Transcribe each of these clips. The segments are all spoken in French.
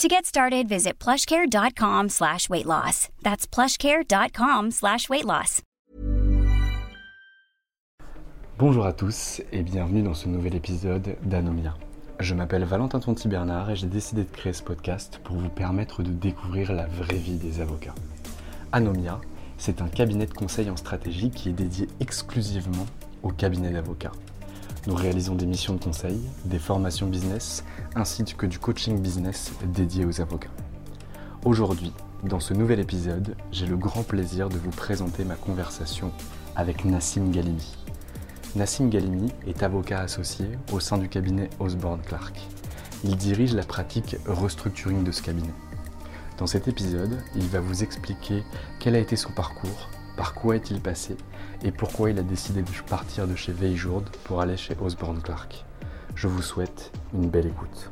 To get started, visit plushcare.com slash weight loss. That's plushcare.com slash weight loss. Bonjour à tous et bienvenue dans ce nouvel épisode d'Anomia. Je m'appelle Valentin Tonti Bernard et j'ai décidé de créer ce podcast pour vous permettre de découvrir la vraie vie des avocats. Anomia, c'est un cabinet de conseil en stratégie qui est dédié exclusivement aux cabinets d'avocats. Nous réalisons des missions de conseil, des formations business, ainsi que du coaching business dédié aux avocats. Aujourd'hui, dans ce nouvel épisode, j'ai le grand plaisir de vous présenter ma conversation avec Nassim Galimi. Nassim Galimi est avocat associé au sein du cabinet Osborne Clark. Il dirige la pratique restructuring de ce cabinet. Dans cet épisode, il va vous expliquer quel a été son parcours, par quoi est-il passé et pourquoi il a décidé de partir de chez Veiljourd pour aller chez Osborne Clark? Je vous souhaite une belle écoute.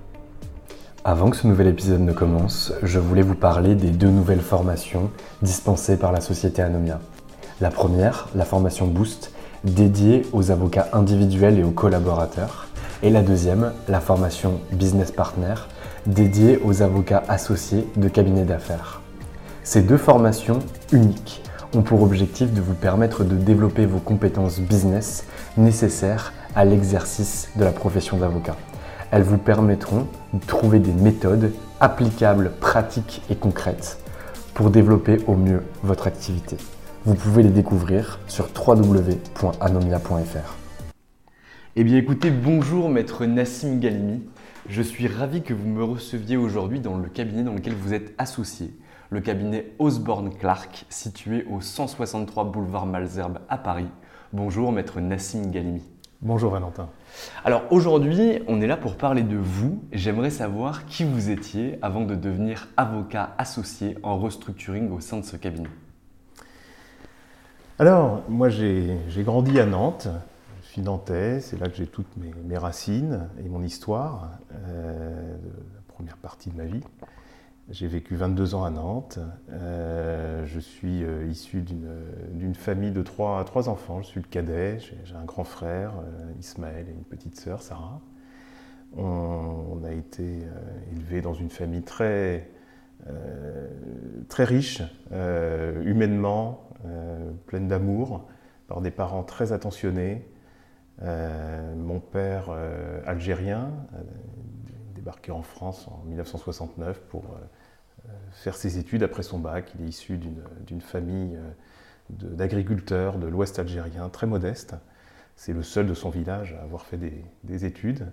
Avant que ce nouvel épisode ne commence, je voulais vous parler des deux nouvelles formations dispensées par la société Anomia. La première, la formation Boost, dédiée aux avocats individuels et aux collaborateurs. Et la deuxième, la formation Business Partner, dédiée aux avocats associés de cabinets d'affaires. Ces deux formations uniques ont pour objectif de vous permettre de développer vos compétences business nécessaires à l'exercice de la profession d'avocat. Elles vous permettront de trouver des méthodes applicables, pratiques et concrètes pour développer au mieux votre activité. Vous pouvez les découvrir sur www.anomia.fr. Eh bien écoutez, bonjour maître Nassim Galimi. Je suis ravi que vous me receviez aujourd'hui dans le cabinet dans lequel vous êtes associé le cabinet Osborne Clark, situé au 163 boulevard Malzerbe à Paris. Bonjour, maître Nassim Galimi. Bonjour Valentin. Alors aujourd'hui, on est là pour parler de vous. J'aimerais savoir qui vous étiez avant de devenir avocat associé en restructuring au sein de ce cabinet. Alors, moi j'ai grandi à Nantes. Je suis nantais, c'est là que j'ai toutes mes, racines et mon histoire, euh, la première partie de ma vie. J'ai vécu 22 ans à Nantes. Euh, je suis euh, issu d'une famille de trois, trois, enfants. Je suis le cadet. J'ai un grand frère, euh, Ismaël, et une petite sœur, Sarah. On, a été élevé dans une famille très, très riche, humainement, pleine d'amour, par des parents très attentionnés. mon père, algérien, débarqué en France en 1969 pour faire ses études après son bac. Il est issu d'une famille euh, d'agriculteurs de, l'ouest algérien, très modeste. C'est le seul de son village à avoir fait des, études.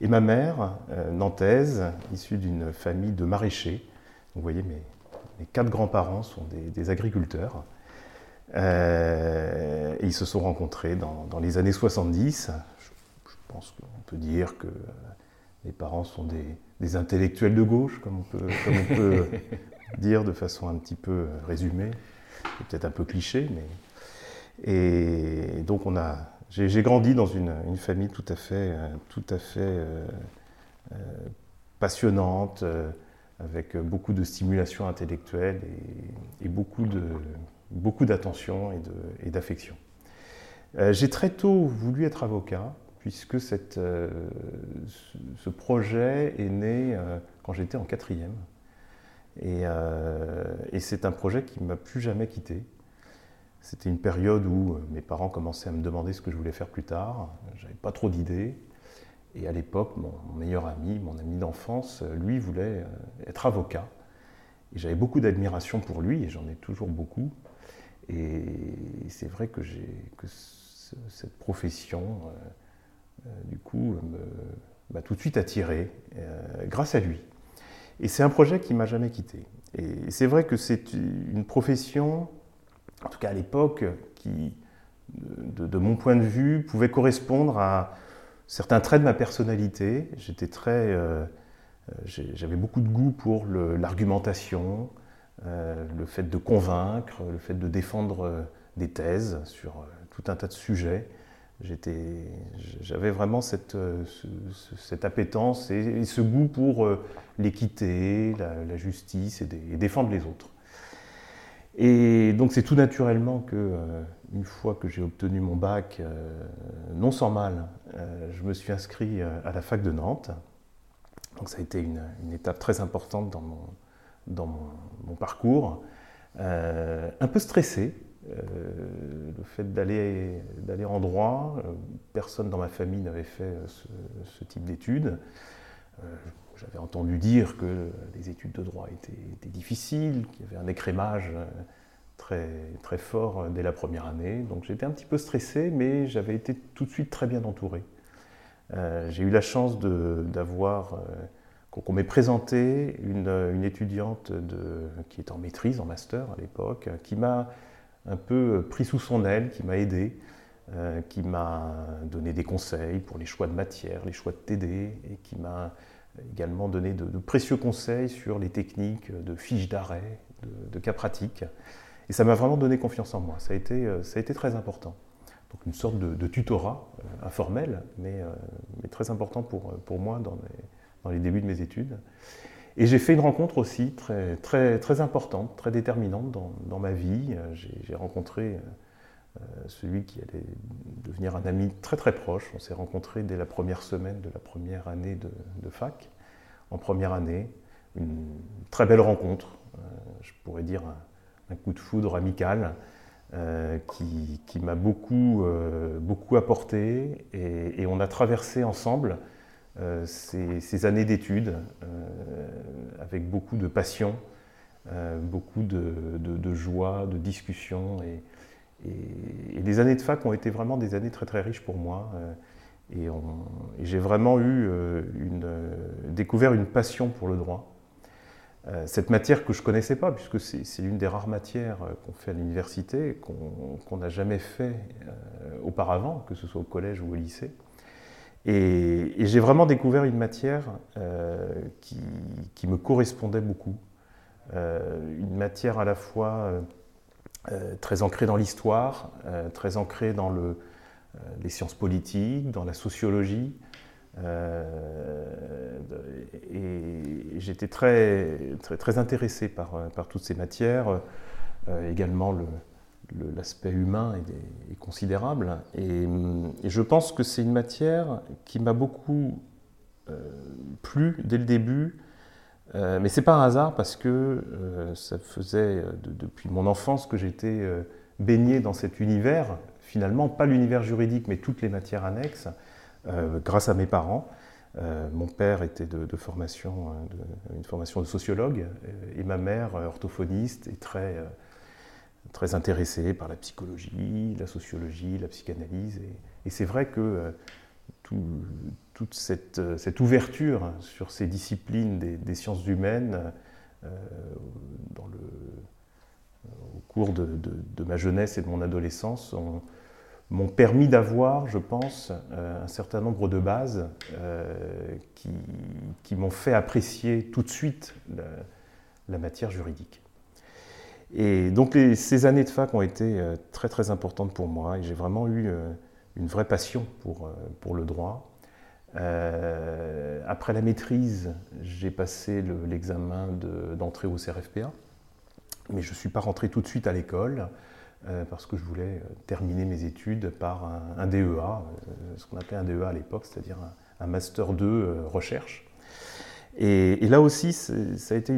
Et ma mère, euh, nantaise, issue d'une famille de maraîchers. vous voyez, mes, quatre grands-parents sont des, agriculteurs. Euh, ils se sont rencontrés dans, les années 70. Je, je pense qu'on peut dire que les parents sont des, intellectuels de gauche, comme on peut, dire de façon un petit peu résumée, peut-être un peu cliché, mais et donc on a, j'ai grandi dans une, famille tout à fait, tout à fait euh, euh, passionnante, euh, avec beaucoup de stimulation intellectuelle et, beaucoup de beaucoup d'attention et d'affection. j'ai très tôt voulu être avocat puisque euh, ce projet est né euh, quand j'étais en quatrième. Et, et c'est un projet qui ne m'a plus jamais quitté. C'était une période où mes parents commençaient à me demander ce que je voulais faire plus tard. J'avais pas trop d'idées. Et à l'époque, mon, meilleur ami, mon ami d'enfance, lui voulait être avocat. Et j'avais beaucoup d'admiration pour lui, et j'en ai toujours beaucoup. Et c'est vrai que, cette profession, euh, euh, du coup, m'a tout de suite attiré, euh, grâce à lui. Et c'est un projet qui m'a jamais quitté. Et c'est vrai que c'est une profession, en tout cas à l'époque, qui, de, mon point de vue, pouvait correspondre à certains traits de ma personnalité. J'étais très, j'avais beaucoup de goût pour l'argumentation, le fait de convaincre, le fait de défendre des thèses sur tout un tas de sujets. J'avais vraiment cette, euh, appétence et, ce goût pour euh, l'équité, la, justice et, défendre les autres. Et donc c'est tout naturellement que, euh, une fois que j'ai obtenu mon bac, non sans mal, je me suis inscrit à la fac de Nantes. Donc ça a été une, étape très importante dans mon, parcours. un peu stressé, le fait d'aller en droit, euh, personne dans ma famille n'avait fait euh, ce, type d'études. J'avais entendu dire que les études de droit étaient, difficiles, qu'il y avait un écrémage très, très fort dès la première année. Donc j'étais un petit peu stressé, mais j'avais été tout de suite très bien entouré. J'ai eu la chance d'avoir, qu'on m'ait présenté une, une étudiante de, qui est en maîtrise, en master à l'époque, qui m'a un peu euh, pris sous son aile, qui m'a aidé, euh, qui m'a donné des conseils pour les choix de matière, les choix de TD, et qui m'a également donné de, précieux conseils sur les techniques de fiches d'arrêt, de, cas pratiques. Et ça m'a vraiment donné confiance en moi. Ça a été, euh, ça a été très important. Donc une sorte de, tutorat informel, mais, très important pour, pour moi dans les débuts de mes études. Et j'ai fait une rencontre aussi très, très, très importante, très déterminante dans, ma vie. J'ai rencontré euh, celui qui allait devenir un ami très très proche. On s'est rencontrés dès la première semaine de la première année de, fac, en première année. Une très belle rencontre, euh, je pourrais dire un, coup de foudre amical. Euh, qui, m'a beaucoup, beaucoup apporté et, on a traversé ensemble euh, ces, années d'études euh, avec beaucoup de passion, euh, beaucoup de, joie, de discussion. Et, les années de fac ont été vraiment des années très très riches pour moi. et, j'ai vraiment eu une, découvert une passion pour le droit. cette matière que je ne connaissais pas, puisque c'est l'une des rares matières qu'on fait à l'université, qu'on n'a jamais fait auparavant, que ce soit au collège ou au lycée. Et, j'ai vraiment découvert une matière euh, qui, me correspondait beaucoup. Euh, une matière à la fois euh, très ancrée dans l'histoire, très ancrée dans le, les sciences politiques, dans la sociologie. et j'étais très, très, très, intéressé par, par toutes ces matières. également le, l'aspect humain est, considérable. Et, je pense que c'est une matière qui m'a beaucoup euh, plu dès le début. Euh, mais c'est pas un hasard parce que euh, ça faisait depuis mon enfance que j'étais baigné dans cet univers, finalement pas l'univers juridique mais toutes les matières annexes, grâce à mes parents. mon père était de, formation, une formation de sociologue et ma mère orthophoniste et très très intéressé par la psychologie, la sociologie, la psychanalyse. Et, c'est vrai que euh, toute cette, euh, cette, ouverture sur ces disciplines des, sciences humaines, euh, au cours de, ma jeunesse et de mon adolescence, m'ont permis d'avoir, je pense, un certain nombre de bases qui m'ont fait apprécier tout de suite la matière juridique. Et donc ces années de fac ont été euh, très très importantes pour moi et j'ai vraiment eu euh, une vraie passion pour, euh, pour le droit. après la maîtrise, j'ai passé l'examen d'entrée au CRFPA, mais je ne suis pas rentré tout de suite à l'école parce que je voulais terminer mes études par un, DEA, ce qu'on appelait un DEA à l'époque, c'est-à-dire un, un, Master 2 recherche. Et, là aussi, ça a été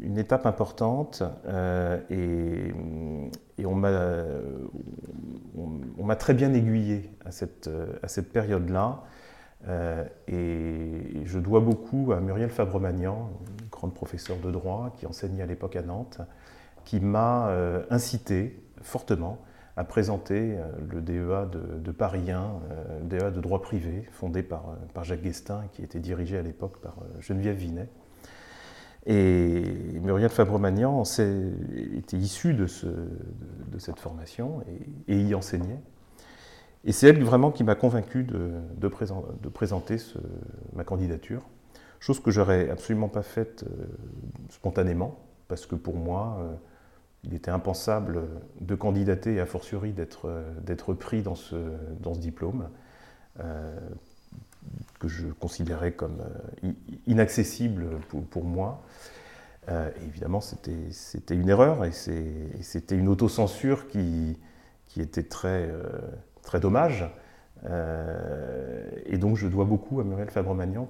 une, étape importante euh, et, on m'a très bien aiguillé à cette, période-là. Euh, et je dois beaucoup à Muriel Fabremagnan, grande professeure de droit qui enseignait à l'époque à Nantes, qui m'a euh, incité fortement à présenter euh, le DEA de, Paris 1, DEA de droit privé, fondé par, par Jacques Guestin, qui était dirigé à l'époque par Geneviève Vinet. Et Muriel Fabremagnan était issue de, ce, de, cette formation et, y enseignait. Et c'est elle vraiment qui m'a convaincu de, de, présenter ma candidature, chose que j'aurais absolument pas faite euh, spontanément, parce que pour moi, euh, il était impensable de candidater et a fortiori d'être euh, pris dans ce, dans ce diplôme, que je considérais comme inaccessible pour, moi. évidemment, c'était une erreur et c'était une autocensure qui, qui était très très dommage. Euh, et donc je dois beaucoup à Muriel Fabre-Magnan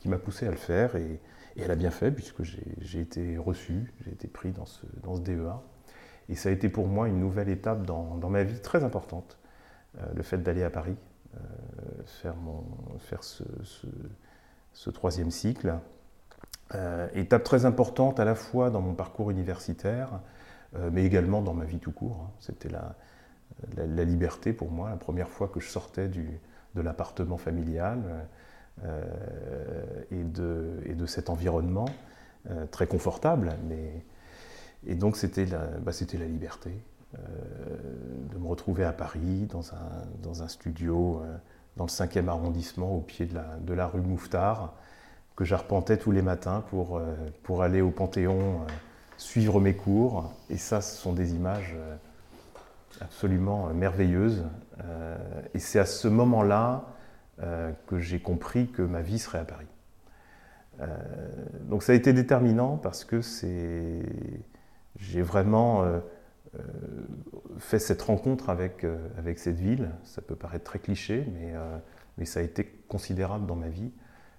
qui m'a poussé à le faire et, elle a bien fait puisque j'ai été reçu, j'ai été pris dans ce, DEA. Et ça a été pour moi une nouvelle étape dans, ma vie très importante, euh, le fait d'aller à Paris, euh, faire, mon, faire ce, troisième cycle. étape très importante à la fois dans mon parcours universitaire, mais également dans ma vie tout court. C'était la, liberté pour moi, la première fois que je sortais du, de l'appartement familial euh, et, de, et, de, cet environnement euh, très confortable. Mais, et donc c'était la, bah, la liberté euh, de me retrouver à Paris dans un, dans un studio dans le 5e arrondissement au pied de la, de la rue Mouffetard que j'arpentais tous les matins pour, pour aller au Panthéon suivre mes cours. Et ça, ce sont des images absolument merveilleuse. Euh, et c'est à ce moment-là euh, que j'ai compris que ma vie serait à Paris. Euh, donc ça a été déterminant parce que c'est, j'ai vraiment fait cette rencontre avec, avec cette ville. Ça peut paraître très cliché, mais, mais ça a été considérable dans ma vie.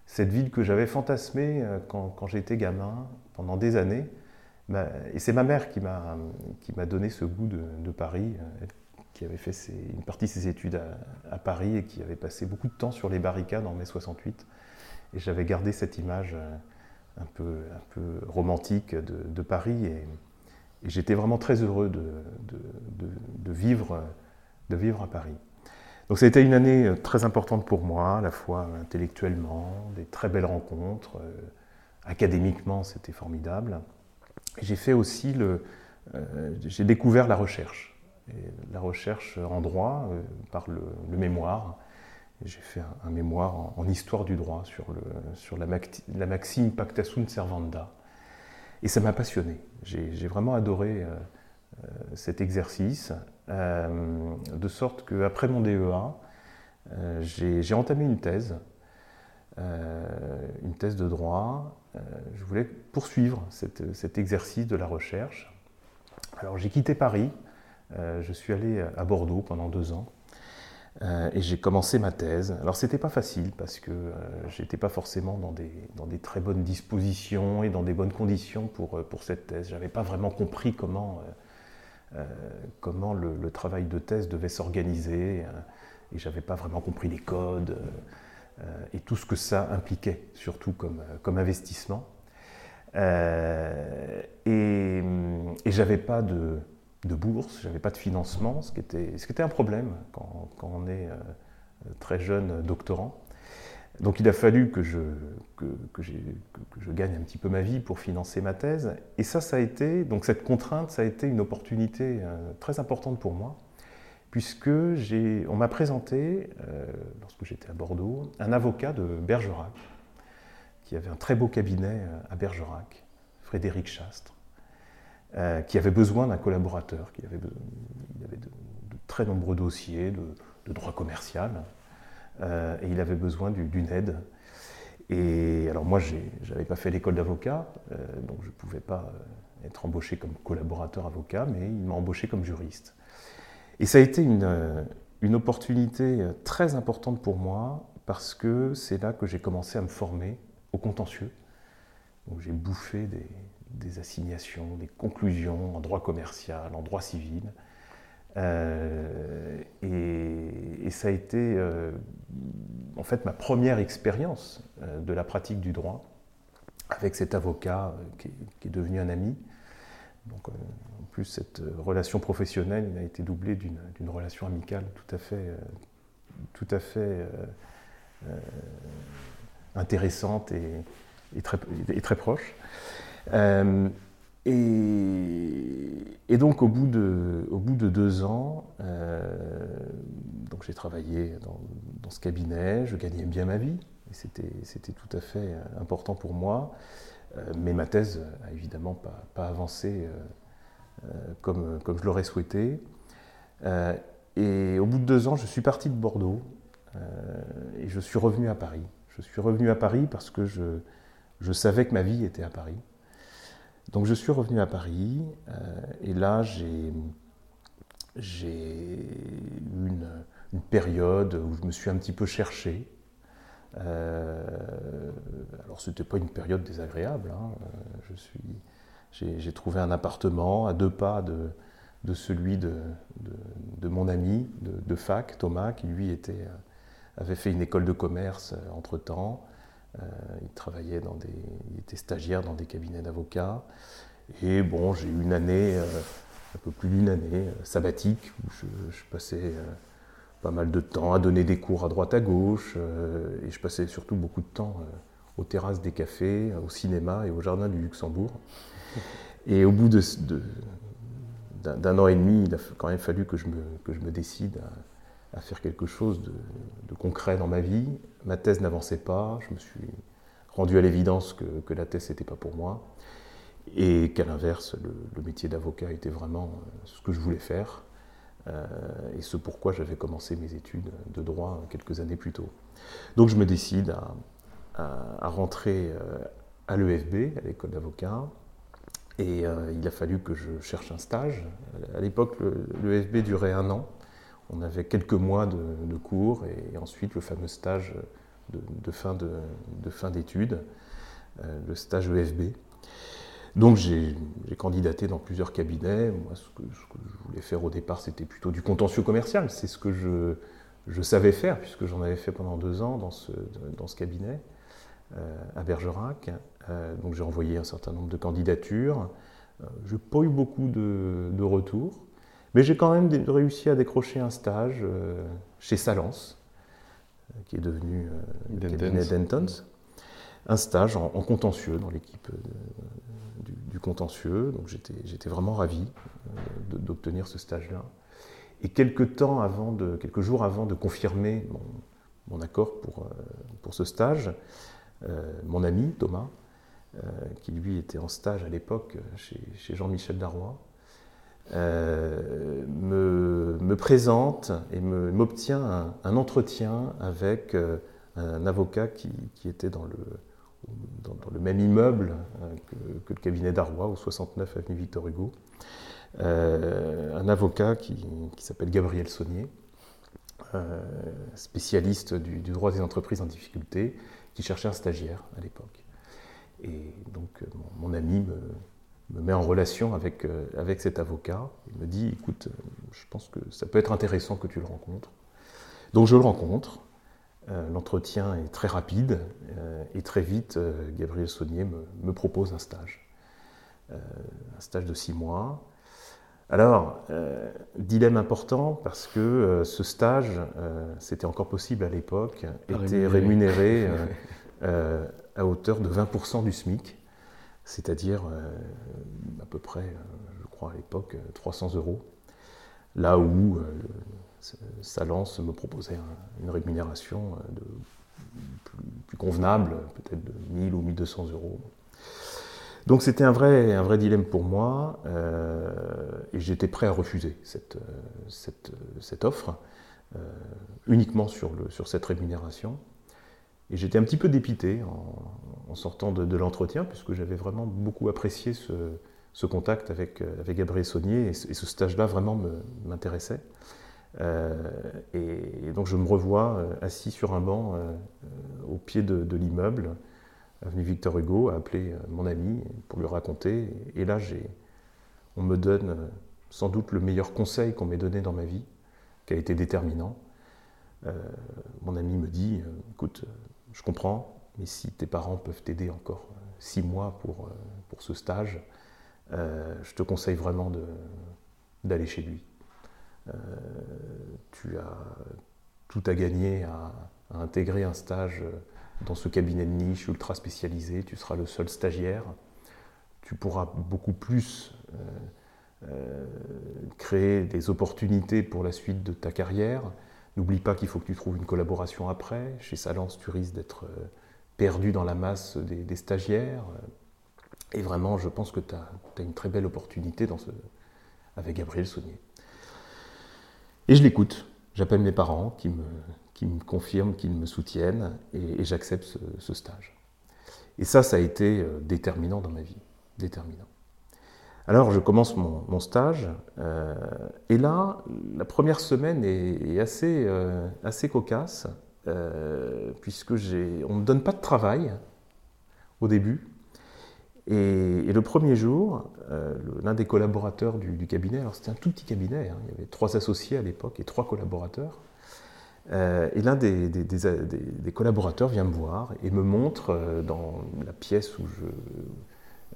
Cette ville que j'avais fantasmée quand, j'étais gamin pendant des années, et c'est ma mère qui m'a donné ce goût de, Paris, euh, qui avait fait une partie de ses études à, Paris et qui avait passé beaucoup de temps sur les barricades en mai 68. Et j'avais gardé cette image euh, un peu, un peu romantique de, Paris. Et, j'étais vraiment très heureux de, de, vivre, de vivre à Paris. Donc ça une année euh, très importante pour moi, à la fois intellectuellement, des très belles rencontres, académiquement c'était formidable. J'ai fait aussi le. Euh, j'ai découvert la recherche. La recherche en droit euh, par le, mémoire. J'ai fait un, mémoire en, histoire du droit sur, le, sur la, maxime pacta sunt servanda. Et ça m'a passionné. J'ai vraiment adoré euh, cet exercice, de sorte qu'après mon DEA, j'ai entamé une thèse, une thèse de droit, euh, je voulais poursuivre cet exercice de la recherche. Alors j'ai quitté Paris, euh, je suis allé à Bordeaux pendant deux ans. Euh, et j'ai commencé ma thèse. Alors c'était pas facile parce que j'étais pas forcément dans des, dans des, très bonnes dispositions et dans des bonnes conditions pour, pour cette thèse. J'avais pas vraiment compris comment, comment le, travail de thèse devait s'organiser et j'avais pas vraiment compris les codes. Euh, et tout ce que ça impliquait, surtout comme, euh, comme investissement. Euh, et, et j'avais pas de, de bourse, j'avais pas de financement, ce qui était, un problème quand, on est très jeune doctorant. Donc il a fallu que je, gagne un petit peu ma vie pour financer ma thèse. Et ça, ça a été, donc cette contrainte, ça a été une opportunité très importante pour moi puisque on m'a présenté, euh, lorsque j'étais à Bordeaux, un avocat de Bergerac, qui avait un très beau cabinet euh, à Bergerac, Frédéric Chastre, euh, qui avait besoin d'un collaborateur, qui avait, de, très nombreux dossiers de, droit commercial, et il avait besoin d'une aide. Et alors moi, je n'avais pas fait l'école d'avocat, donc je ne pouvais pas être embauché comme collaborateur avocat, mais il m'a embauché comme juriste. Et ça a été une, euh, une opportunité euh, très importante pour moi parce que c'est là que j'ai commencé à me former au contentieux où j'ai bouffé des, assignations, des conclusions en droit commercial, en droit civil. Euh, et, ça a été en fait ma première expérience de la pratique du droit avec cet avocat qui est, devenu un ami. Donc, en plus, cette relation professionnelle a été doublée d'une relation amicale tout à fait, tout à fait intéressante et, très, proche. Euh, et, donc au bout de, deux ans, euh, j'ai travaillé dans, ce cabinet, je gagnais bien ma vie, c'était tout à fait important pour moi. Euh, mais ma thèse n'a évidemment pas, avancé comme, je l'aurais souhaité. et au bout de deux ans, je suis parti de Bordeaux et je suis revenu à Paris. Je suis revenu à Paris parce que je savais que ma vie était à Paris. Donc je suis revenu à Paris euh, et là j'ai eu une, une, période où je me suis un petit peu cherché. Euh, alors ce n'était pas une période désagréable. Hein. J'ai, trouvé un appartement à deux pas de, de celui de, de, mon ami de, de, fac, Thomas, qui lui était avait fait une école de commerce euh, entre-temps. Euh, il travaillait dans des, il était stagiaire dans des cabinets d'avocats. Et bon, j'ai eu une année, euh, un peu plus d'une année, sabbatique, où je, passais pas mal de temps à donner des cours à droite à gauche. et je passais surtout beaucoup de temps aux terrasses des cafés, au cinéma et au jardin du Luxembourg. Et au bout de, d'un an et demi, il a quand même fallu que je me, que je me décide à, faire quelque chose de, concret dans ma vie. Ma thèse n'avançait pas, je me suis rendu à l'évidence que, la thèse n'était pas pour moi, et qu'à l'inverse, le, métier d'avocat était vraiment euh, ce que je voulais faire, euh, et ce pourquoi j'avais commencé mes études de droit quelques années plus tôt. Donc je me décide à, rentrer euh, à l'EFB, à l'école d'avocat, et il a fallu que je cherche un stage. À l'époque, l'EFB durait un an. On avait quelques mois de, cours et, ensuite le fameux stage de, fin, d'études, euh, le stage EFB. Donc j'ai candidaté dans plusieurs cabinets. Moi, ce que, je voulais faire au départ, c'était plutôt du contentieux commercial. C'est ce que je, savais faire, puisque j'en avais fait pendant deux ans dans ce, cabinet euh, à Bergerac. Euh, donc j'ai envoyé un certain nombre de candidatures. je n'ai pas eu beaucoup de retours. Mais j'ai quand même réussi à décrocher un stage euh, chez Salance, euh, qui est devenu euh, le cabinet Dentons. Un stage en, contentieux, dans l'équipe du, contentieux. Donc j'étais vraiment ravi d'obtenir ce stage-là. Et quelques, temps avant de, quelques jours avant de confirmer mon, accord pour, pour ce stage, mon ami Thomas, qui lui était en stage à l'époque chez, chez Jean-Michel Darrois, euh, me, présente et m'obtient un, entretien avec euh, un avocat qui, était dans le, même immeuble euh, que, le cabinet d'Arrois, au 69 avenue Victor Hugo. un avocat qui, s'appelle Gabriel Saunier, spécialiste du, droit des entreprises en difficulté, qui cherchait un stagiaire à l'époque. Et donc mon ami me, me met en relation avec, euh, avec cet avocat. Il me dit, écoute, euh, je pense que ça peut être intéressant que tu le rencontres. Donc je le rencontre. Euh, l'entretien est très rapide et très vite, Gabriel Saunier me, propose un stage. un stage de six mois. Alors, dilemme important parce que ce stage, c'était encore possible à l'époque, était rémunéré à hauteur de 20% du SMIC c'est-à-dire euh, à peu près, euh, je crois à l'époque, 300 euros, là où euh, Salance me proposait une rémunération plus, convenable, peut-être de 1000 ou 1200 euros. Donc c'était un vrai, un vrai dilemme pour moi, et j'étais prêt à refuser cette, offre, uniquement sur cette rémunération. Et j'étais un petit peu dépité en, sortant de, l'entretien, puisque j'avais vraiment beaucoup apprécié ce, contact avec, euh, avec Gabriel Saunier, et, ce stage-là vraiment m'intéressait. Euh, et, donc je me revois euh, assis sur un banc au pied de, l'immeuble, avenue Victor Hugo, à appeler mon ami pour lui raconter. Et là, on me donne sans doute le meilleur conseil qu'on m'ait donné dans ma vie, qui a été déterminant. mon ami me dit, écoute, je comprends, mais si tes parents peuvent t'aider encore six mois pour, pour ce stage, je te conseille vraiment d'aller chez lui. tu as tout à gagner à, intégrer un stage dans ce cabinet de niche ultra spécialisé. Tu seras le seul stagiaire. Tu pourras beaucoup plus euh, euh, créer des opportunités pour la suite de ta carrière. N'oublie pas qu'il faut que tu trouves une collaboration après. Chez Salence, tu risques d'être euh, perdu dans la masse des, stagiaires. Et vraiment, je pense que tu as, une très belle opportunité ce, avec Gabriel Saunier. Et je l'écoute. J'appelle mes parents qui me, qui me confirment qu'ils me soutiennent et, j'accepte ce, stage. Et ça, ça a été euh, déterminant dans ma vie. Déterminant. Alors, je commence mon, stage. Euh, et là, la première semaine est, assez, euh, assez cocasse, puisque on ne me donne pas de travail au début. Et, le premier jour, l'un des collaborateurs du, cabinet, alors c'était un tout petit cabinet, hein, il y avait trois associés à l'époque et trois collaborateurs, euh, et l'un des, collaborateurs vient me voir et me montre euh, dans la pièce où je,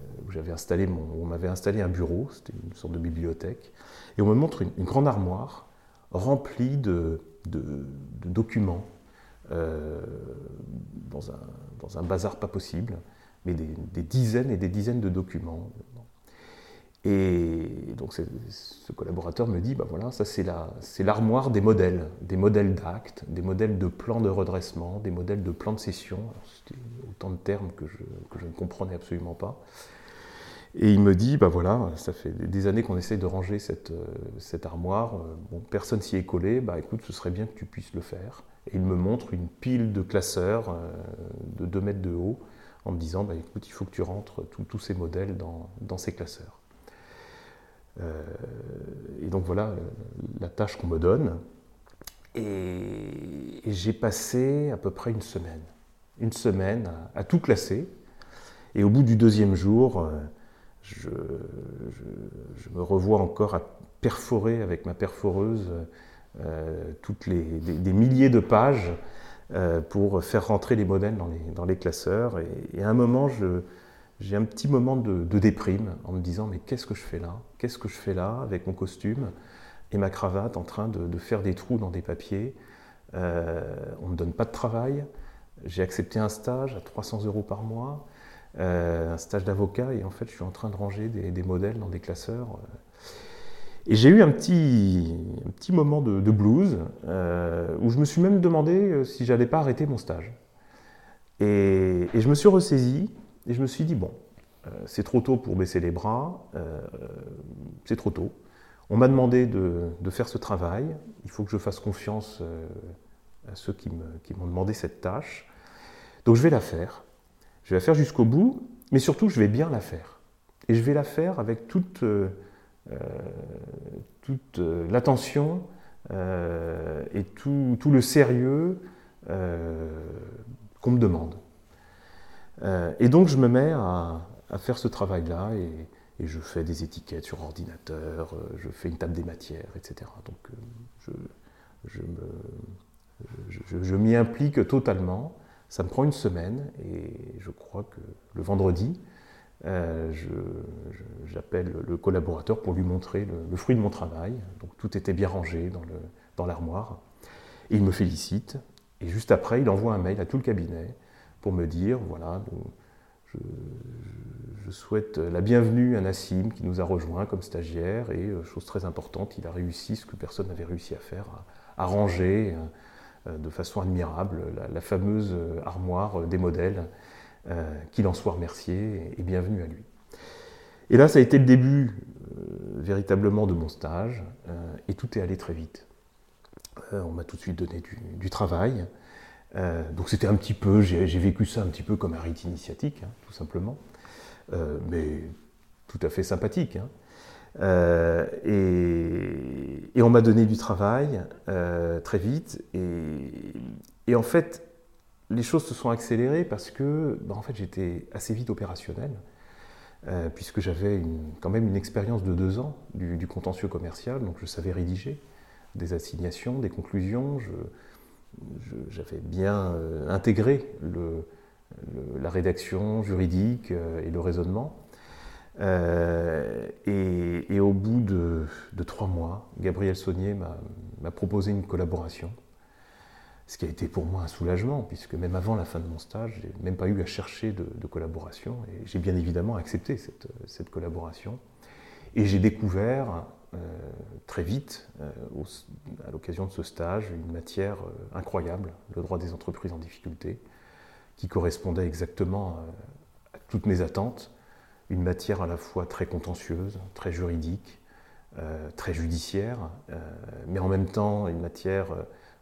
euh, j'avais installé mon, on m'avait installé un bureau, c'était une sorte de bibliothèque, et on me montre une, grande armoire remplie de, documents dans, un, dans, un, bazar pas possible, mais des, dizaines et des dizaines de documents. Et donc ce collaborateur me dit, bah voilà, ça c'est l'armoire des modèles, des modèles d'actes, des modèles de plans de redressement, des modèles de plans de session. C'était autant de termes que je, que je, ne comprenais absolument pas. Et il me dit, bah voilà, ça fait des années qu'on essaie de ranger cette, cette armoire, bon, personne s'y est collé, bah écoute, ce serait bien que tu puisses le faire. Et il me montre une pile de classeurs euh, de 2 mètres de haut en me disant, bah écoute, il faut que tu rentres tous ces modèles dans, dans ces classeurs. Euh, et donc voilà la tâche qu'on me donne. Et, j'ai passé à peu près une semaine. Une semaine à, tout classer. Et au bout du deuxième jour, euh, je, me revois encore à perforer avec ma perforeuse euh, toutes les, des, milliers de pages pour faire rentrer les modèles dans les, dans les classeurs. Et, à un moment, j'ai un petit moment de, déprime en me disant mais qu'est-ce que je fais là? Qu'est-ce que je fais là avec mon costume et ma cravate en train de, faire des trous dans des papiers? Euh, On ne me donne pas de travail. J'ai accepté un stage à 300 euros par mois, euh, un stage d'avocat et en fait je suis en train de ranger des, modèles dans des classeurs. Et j'ai eu un petit, un petit moment de, blues euh, où je me suis même demandé si j'allais pas arrêter mon stage. Et, je me suis ressaisi et je me suis dit, bon, euh, c'est trop tôt pour baisser les bras, euh, c'est trop tôt. On m'a demandé de, faire ce travail, il faut que je fasse confiance euh, à ceux qui m'ont demandé cette tâche. Donc je vais la faire. Je vais la faire jusqu'au bout, mais surtout je vais bien la faire. Et je vais la faire avec toute, toute l'attention et tout, le sérieux qu'on me demande. Euh, et donc je me mets à, faire ce travail-là et, je fais des étiquettes sur ordinateur, euh, je fais une table des matières, etc. Donc euh, je m'y implique totalement. Ça me prend une semaine et je crois que le vendredi, j'appelle le collaborateur pour lui montrer le, fruit de mon travail. Donc tout était bien rangé dans l'armoire. Il me félicite. Et juste après, il envoie un mail à tout le cabinet pour me dire, voilà, je, souhaite la bienvenue à Nassim qui nous a rejoint comme stagiaire et, euh, chose très importante, il a réussi ce que personne n'avait réussi à faire, à, ranger euh, euh, de façon admirable la, fameuse armoire des modèles. qu'il en soit remercié et, bienvenue à lui. Et là, ça a été le début véritablement de mon stage et tout est allé très vite. on m'a tout de suite donné du travail. Euh, donc c'était un petit peu, j'ai vécu ça un petit peu comme un rite initiatique, hein, tout simplement, euh, mais tout à fait sympathique. Hein. Euh, et, on m'a donné du travail très vite. Et, en fait, les choses se sont accélérées parce que bah, en fait, j'étais assez vite opérationnel, euh, puisque j'avais quand même une expérience de deux ans du, contentieux commercial, donc je savais rédiger des assignations, des conclusions, j'avais bien euh, intégré la rédaction juridique euh, et le raisonnement. Et, au bout de, trois mois, Gabriel Saunier m'a proposé une collaboration. Ce qui a été pour moi un soulagement, puisque même avant la fin de mon stage, je n'ai même pas eu à chercher de, collaboration, et j'ai bien évidemment accepté cette, collaboration. Et j'ai découvert euh, très vite, euh, à l'occasion de ce stage, une matière euh, incroyable, le droit des entreprises en difficulté, qui correspondait exactement à toutes mes attentes, une matière à la fois très contentieuse, très juridique, très judiciaire, mais en même temps une matière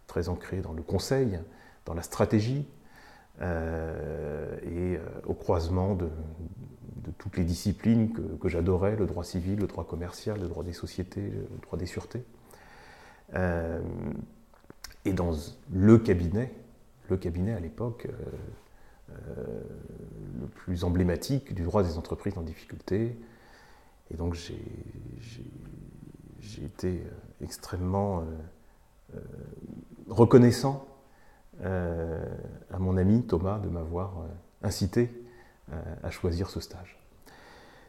très ancré dans le conseil, dans la stratégie, euh, et euh, au croisement de, toutes les disciplines que, j'adorais, le droit civil, le droit commercial, le droit des sociétés, le droit des sûretés. Euh, et dans le cabinet, le cabinet à l'époque le plus emblématique du droit des entreprises en difficulté. Et donc j'ai été extrêmement reconnaissant euh, à mon ami Thomas de m'avoir euh, incité euh, à choisir ce stage.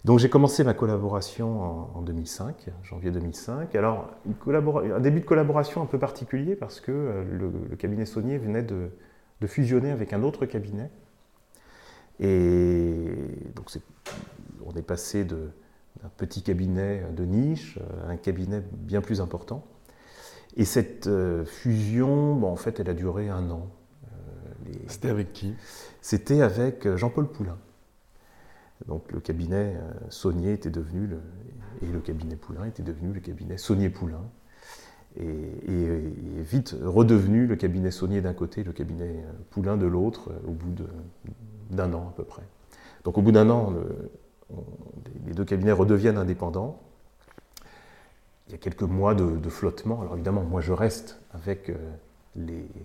Donc j'ai commencé ma collaboration en, 2005, janvier 2005. Alors un début de collaboration un peu particulier parce que le, cabinet Saunier venait de, fusionner avec un autre cabinet. Et donc on est passé d'un petit cabinet de niche à un cabinet bien plus important. Et cette euh, fusion, en fait, elle a duré un an. Euh, C'était avec qui? C'était avec euh, Jean-Paul Poulain. Donc le cabinet Saunier était devenu, le, et le cabinet Poulain était devenu le cabinet Saunier-Poulain. Et, et, vite redevenu le cabinet Saunier d'un côté, le cabinet Poulain de l'autre, au bout d'un an à peu près. Donc au bout d'un an, les deux cabinets redeviennent indépendants il y a quelques mois de, flottement. Alors évidemment, moi je reste avec euh,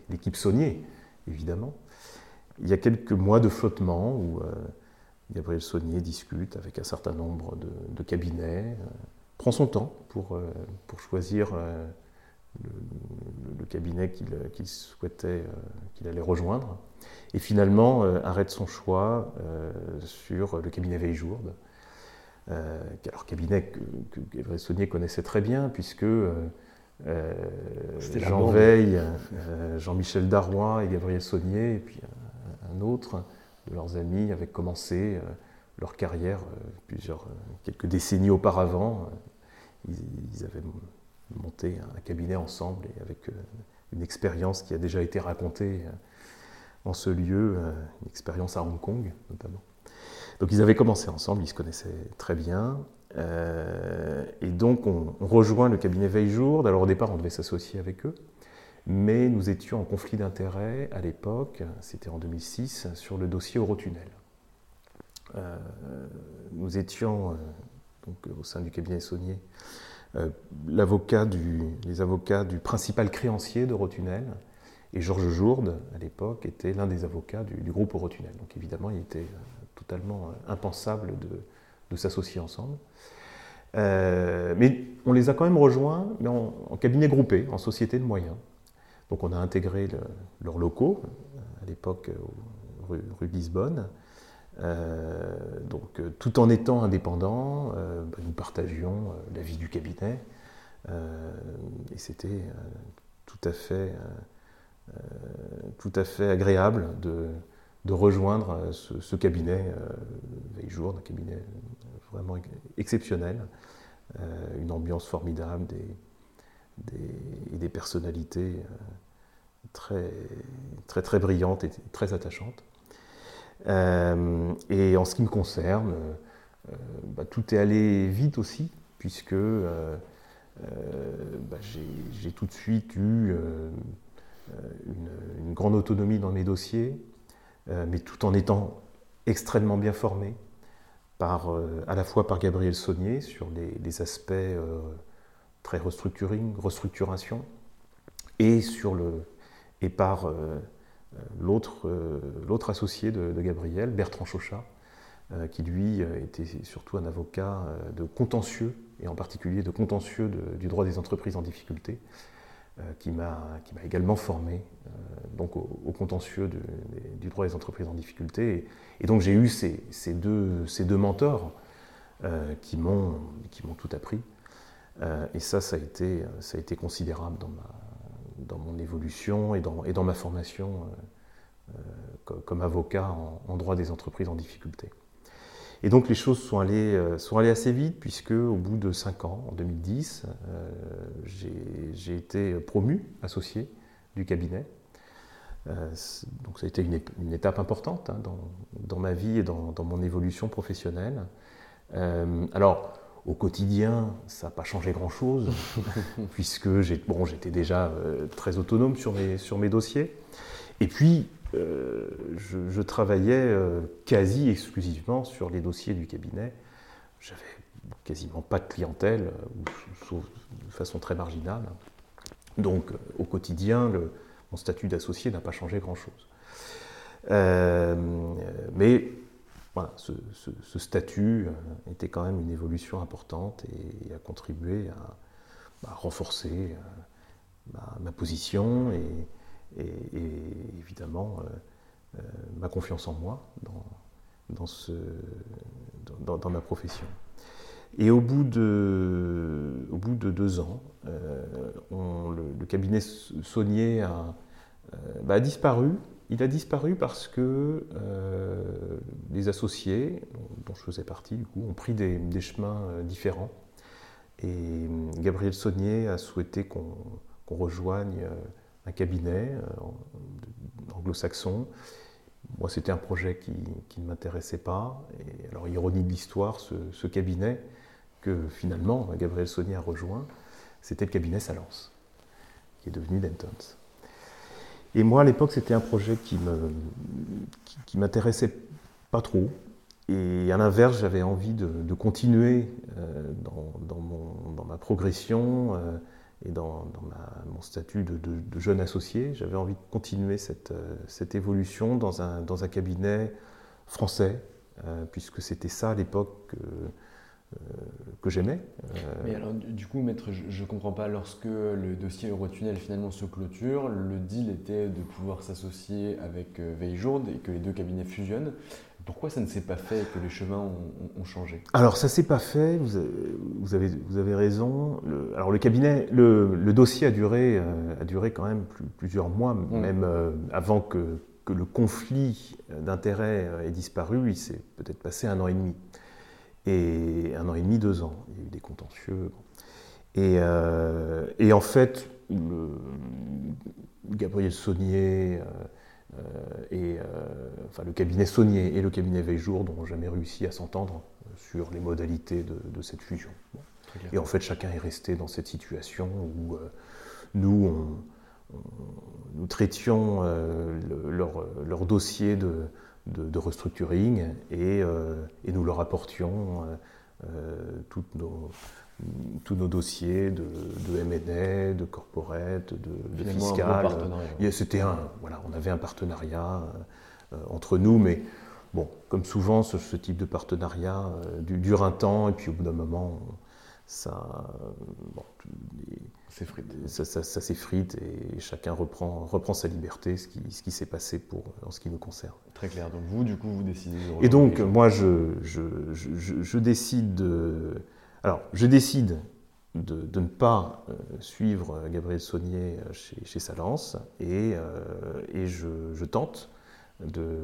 l'équipe Saunier, évidemment. Il y a quelques mois de flottement où euh, Gabriel Saunier discute avec un certain nombre de, cabinets, euh, prend son temps pour, pour choisir le, cabinet qu'il souhaitait, qu'il allait rejoindre, et finalement arrête son choix sur le cabinet Veiljourde euh, alors cabinet que, que Gabriel Saunier connaissait très bien, puisque euh, euh, Jean Veil, Jean-Michel Darrois et Gabriel Saunier, et puis un, autre de leurs amis, avaient commencé leur carrière plusieurs, quelques décennies auparavant. Ils, avaient monté un cabinet ensemble et avec une expérience qui a déjà été racontée en ce lieu, une expérience à Hong Kong notamment. Donc ils avaient commencé ensemble, ils se connaissaient très bien. Euh, et donc on, rejoint le cabinet Veille-Jourde. Alors au départ, on devait s'associer avec eux, mais nous étions en conflit d'intérêts à l'époque, c'était en 2006, sur le dossier Eurotunnel. Euh, nous étions euh, donc, au sein du cabinet Saunier l'avocat du, les avocats du principal créancier d'Eurotunnel, et Georges Jourde, à l'époque, était l'un des avocats du, groupe Eurotunnel. Donc évidemment, il était totalement euh, impensable de, s'associer ensemble. Euh, mais on les a quand même rejoints mais en, cabinet groupé, en société de moyens. Donc on a intégré leurs locaux, euh, à l'époque rue, Lisbonne. Donc tout en étant indépendants, bah, nous partagions la vie du cabinet. et c'était tout, à fait, tout à fait agréable de, rejoindre euh, ce, cabinet euh, Veille-Jour, un cabinet vraiment exceptionnel, euh, une ambiance formidable et des personnalités très, très, très brillantes et très attachantes. Et en ce qui me concerne, bah, tout est allé vite aussi, puisque bah, j'ai tout de suite eu une, grande autonomie dans mes dossiers, euh, mais tout en étant extrêmement bien formé, par, euh, à la fois par Gabriel Saunier sur les, aspects euh, très restructuring, restructuration, et par l'autre associé de, Gabriel, Bertrand Chauchat, qui lui était surtout un avocat de contentieux, et en particulier de contentieux du droit des entreprises en difficulté, qui m'a également formé donc au, contentieux du droit des entreprises en difficulté. Et, donc j'ai eu ces, deux, mentors qui m'ont tout appris. Euh, et ça, ça a été, ça a été considérable dans, ma, dans mon évolution et dans, et dans ma formation euh, euh, comme, avocat en, droit des entreprises en difficulté. Et donc les choses sont allées, sont allées assez vite, puisque au bout de 5 ans, en 2010, j'ai été promu associé du cabinet. donc ça a été une, étape importante hein, dans, dans, ma vie et dans, dans mon évolution professionnelle. alors, au quotidien, ça n'a pas changé grand-chose, puisque j'étais déjà euh, très autonome sur mes, sur mes dossiers. Et puis, euh, je, travaillais euh, quasi exclusivement sur les dossiers du cabinet. J'avais quasiment pas de clientèle, sauf de façon très marginale. Donc, au quotidien, mon statut d'associé n'a pas changé grand-chose. mais ce, statut euh, était quand même une évolution importante et, a contribué à, bah, renforcer euh, ma, position et, évidemment euh, ma confiance en moi dans, ma profession. Et au bout de, deux ans, le, cabinet Saunier bah, a disparu il a disparu parce que euh, les associés, dont je faisais partie, du coup, ont pris des, chemins euh, différents. Et euh, Gabriel Saunier a souhaité qu'on rejoigne un cabinet anglo-saxon. Moi, c'était un projet qui, ne m'intéressait pas. Et alors, ironie de l'histoire, ce, cabinet que finalement Gabriel Saunier a rejoint, c'était le cabinet Salence, qui est devenu Dentons. Et moi, à l'époque, c'était un projet qui me, qui, m'intéressait pas trop. Et à l'inverse, j'avais envie de, continuer euh, dans, ma progression euh, et dans, mon statut de, jeune associé. J'avais envie de continuer cette, euh, cette évolution dans un, dans un, cabinet français, puisque c'était ça à l'époque que j'aimais. Euh, Mais alors, du coup, maître, je ne comprends pas, lorsque le dossier Eurotunnel finalement se clôture, le deal était de pouvoir s'associer avec euh, Veiljourde et que les deux cabinets fusionnent. Pourquoi ça ne s'est pas fait et que les chemins ont, changé? Alors ça s'est pas fait, vous avez, vous avez, raison. Le, alors le cabinet, le, dossier a duré, a duré quand même plusieurs mois, mmh. même avant que, que, le conflit d'intérêts ait disparu, il s'est peut-être passé un an et demi et un an et demi, deux ans. Il y a eu des contentieux. Et, euh, et en fait, le, Gabriel Saunier euh, et enfin, le cabinet Saunier et le cabinet Veiljour n'ont jamais réussi à s'entendre sur les modalités de, cette fusion. Et en fait, chacun est resté dans cette situation où euh, nous, nous traitions leur, leur, dossier de, de, restructuring et, euh, et, nous leur apportions euh, euh, toutes nos, tous nos dossiers de, de M&A, de corporate, de, de fiscal. C'était un, voilà, on avait un partenariat entre nous, mais bon, comme souvent, ce, ce type de partenariat dure un temps, et puis au bout d'un moment, ça, bon, ça, ça, s'effrite et chacun reprend, reprend sa liberté, ce qui, ce qui s'est passé pour, en ce qui nous concerne. Très clair. Donc vous, du coup, vous décidez de Et donc, moi, je, je, je, je, décide de... Alors, je décide de, de ne pas euh, suivre Gabriel Saunier euh, chez, chez Salence et, euh, et je, tente de,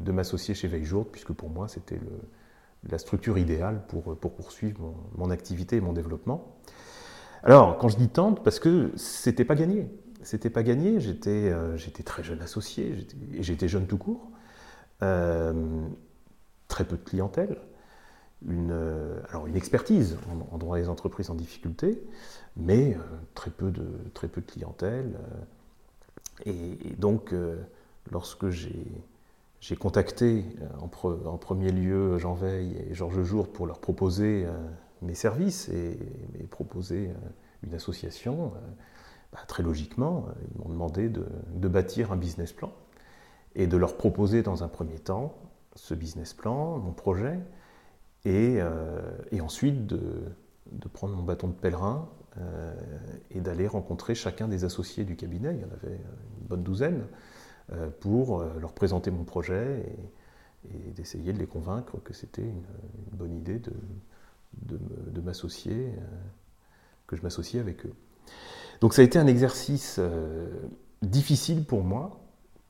de m'associer chez Veiljour, puisque pour moi, c'était la structure idéale pour, pour poursuivre mon, mon activité et mon développement. Alors, quand je dis tente, parce que c'était pas gagné. C'était pas gagné, j'étais euh, très jeune associé, et j'étais jeune tout court. Euh, très peu de clientèle, une, euh, alors une expertise en, droit des entreprises en difficulté, mais très, peu de, très peu de clientèle. Et, donc, lorsque j'ai contacté en, en, premier lieu Jean Veil et Georges Jour pour leur proposer mes services et, proposer euh, une association, euh, bah, très logiquement, euh, ils m'ont demandé de, bâtir un business plan. et de leur proposer dans un premier temps ce business plan, mon projet, et, ensuite de, prendre mon bâton de pèlerin et d'aller rencontrer chacun des associés du cabinet, il y en avait une bonne douzaine, pour leur présenter mon projet et, et d'essayer de les convaincre que c'était une, une, bonne idée de, de, m'associer, que je m'associais avec eux. Donc ça a été un exercice euh, difficile pour moi,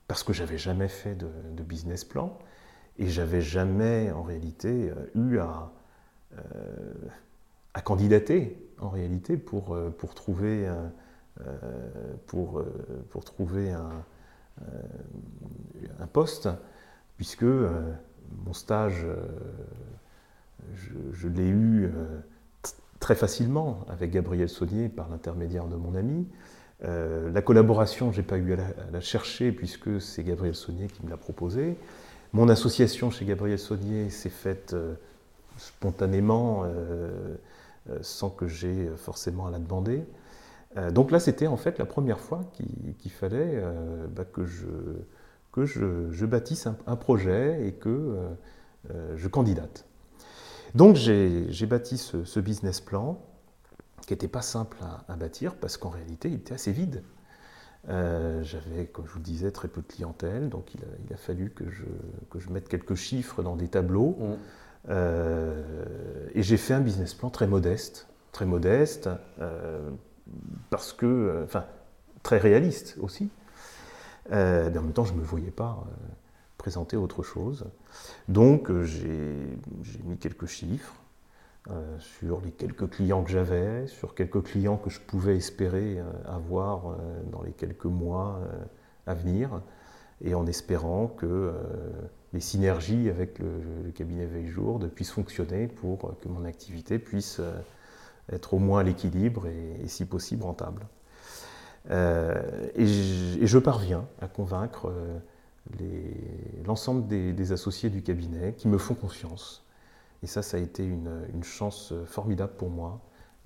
parce que j'avais jamais fait de, business plan, et j'avais jamais en réalité euh, eu à, euh, candidater en réalité pour, pour trouver, pour, pour trouver un, poste, puisque mon stage, je, l'ai eu très facilement avec Gabriel Saunier par l'intermédiaire de mon ami. Euh, la collaboration, je n'ai pas eu à la, chercher puisque c'est Gabriel Saunier qui me l'a proposé. Mon association chez Gabriel Saunier s'est faite euh, spontanément, euh, euh sans que j'ai forcément à la demander. Euh, donc là, c'était en fait la première fois qu'il qu fallait euh, bah, que, je, bâtisse un, projet et que je candidate. Donc j'ai bâti ce, ce, business plan qui n'était pas simple à, à bâtir parce qu'en réalité il était assez vide. Euh, J'avais, comme je vous le disais, très peu de clientèle, donc il a, il a fallu que je, que je, mette quelques chiffres dans des tableaux. Mmh. Euh, et j'ai fait un business plan très modeste, très modeste, euh, parce que, enfin, très réaliste aussi. Mais en même temps, je ne me voyais pas autre chose. Donc euh, j'ai mis quelques chiffres euh, sur les quelques clients que j'avais, sur quelques clients que je pouvais espérer euh, avoir dans les quelques mois à venir, et en espérant que les synergies avec le, cabinet Veille-Jour puissent fonctionner pour que mon activité puisse être au moins à l'équilibre et, si possible rentable. Et, je, parviens à convaincre l'ensemble des, associés du cabinet qui me font confiance. Et ça, ça a été une, chance formidable pour moi.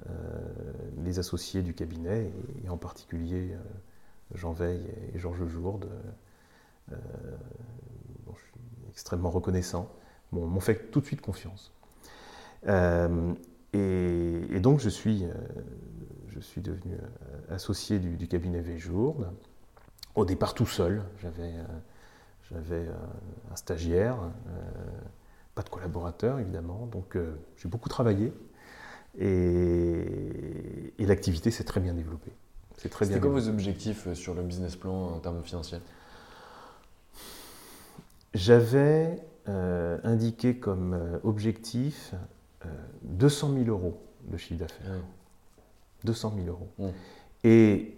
Euh, les associés du cabinet, et, en particulier euh, Jean Veil et Georges Jourde, euh, dont je suis extrêmement reconnaissant, m'ont fait tout de suite confiance. Et, donc, je suis, je suis devenu associé du, du cabinet Veille-Jourde. Au départ, tout seul. J'avais j'avais euh, un stagiaire, euh, pas de collaborateur évidemment, donc euh, j'ai beaucoup travaillé et, et l'activité s'est très bien développée. C'était quoi vos objectifs sur le business plan en termes financiers? J'avais euh, indiqué comme objectif euh, 200 000 euros de chiffre d'affaires. Mmh. 200 000 euros. Mmh. Et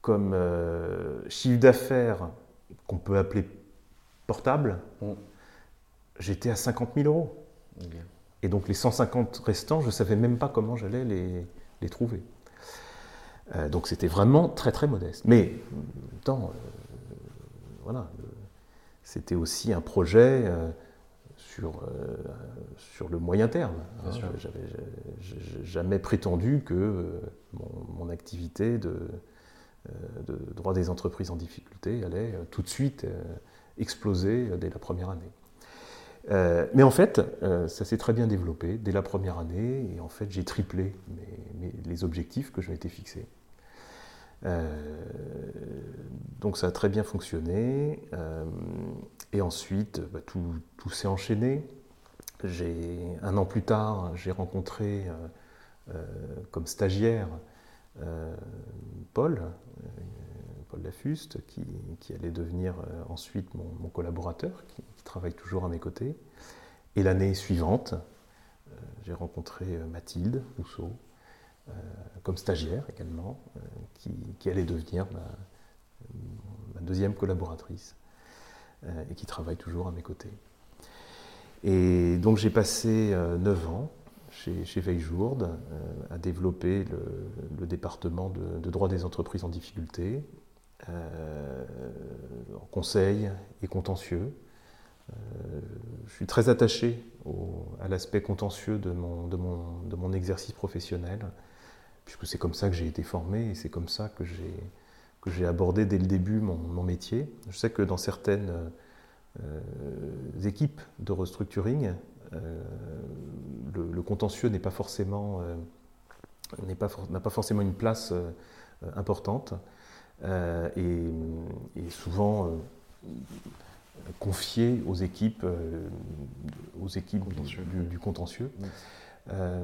comme euh, chiffre d'affaires qu'on peut appeler portable, mmh. j'étais à 50 000 euros. Okay. Et donc les 150 restants, je ne savais même pas comment j'allais les, les, trouver. Euh, donc c'était vraiment très très modeste. Mais en même temps, euh, voilà, c'était aussi un projet euh, sur, euh, sur le moyen terme. Hein. J'avais jamais prétendu que euh, mon, mon activité de, euh, de droit des entreprises en difficulté allait euh, tout de suite euh, exploser dès la première année. Euh, mais en fait, euh, ça s'est très bien développé dès la première année, et en fait, j'ai triplé les objectifs que je m'étais fixés. Euh, donc ça a très bien fonctionné, et ensuite, bah, tout, tout s'est enchaîné. Un an plus tard, j'ai rencontré comme stagiaire euh, Paul, euh, Paul Lafuste, qui, allait devenir euh, ensuite mon, collaborateur, qui, travaille toujours à mes côtés. Et l'année suivante, j'ai rencontré Mathilde Rousseau, comme stagiaire également, qui, allait devenir ma, ma deuxième collaboratrice et qui travaille toujours à mes côtés. Et donc j'ai passé neuf ans chez, chez Veille-Jourde, euh, a développé le, département de, droit des entreprises en difficulté, euh, en conseil et contentieux. Euh, je suis très attaché à l'aspect contentieux de mon, exercice professionnel, puisque c'est comme ça que j'ai été formé et c'est comme ça que j'ai abordé dès le début mon, métier. Je sais que dans certaines équipes de restructuring, le, contentieux n'est pas forcément n'a pas, pas, forcément une place importante. Et, souvent confié aux équipes, aux équipes Du, contentieux. Euh,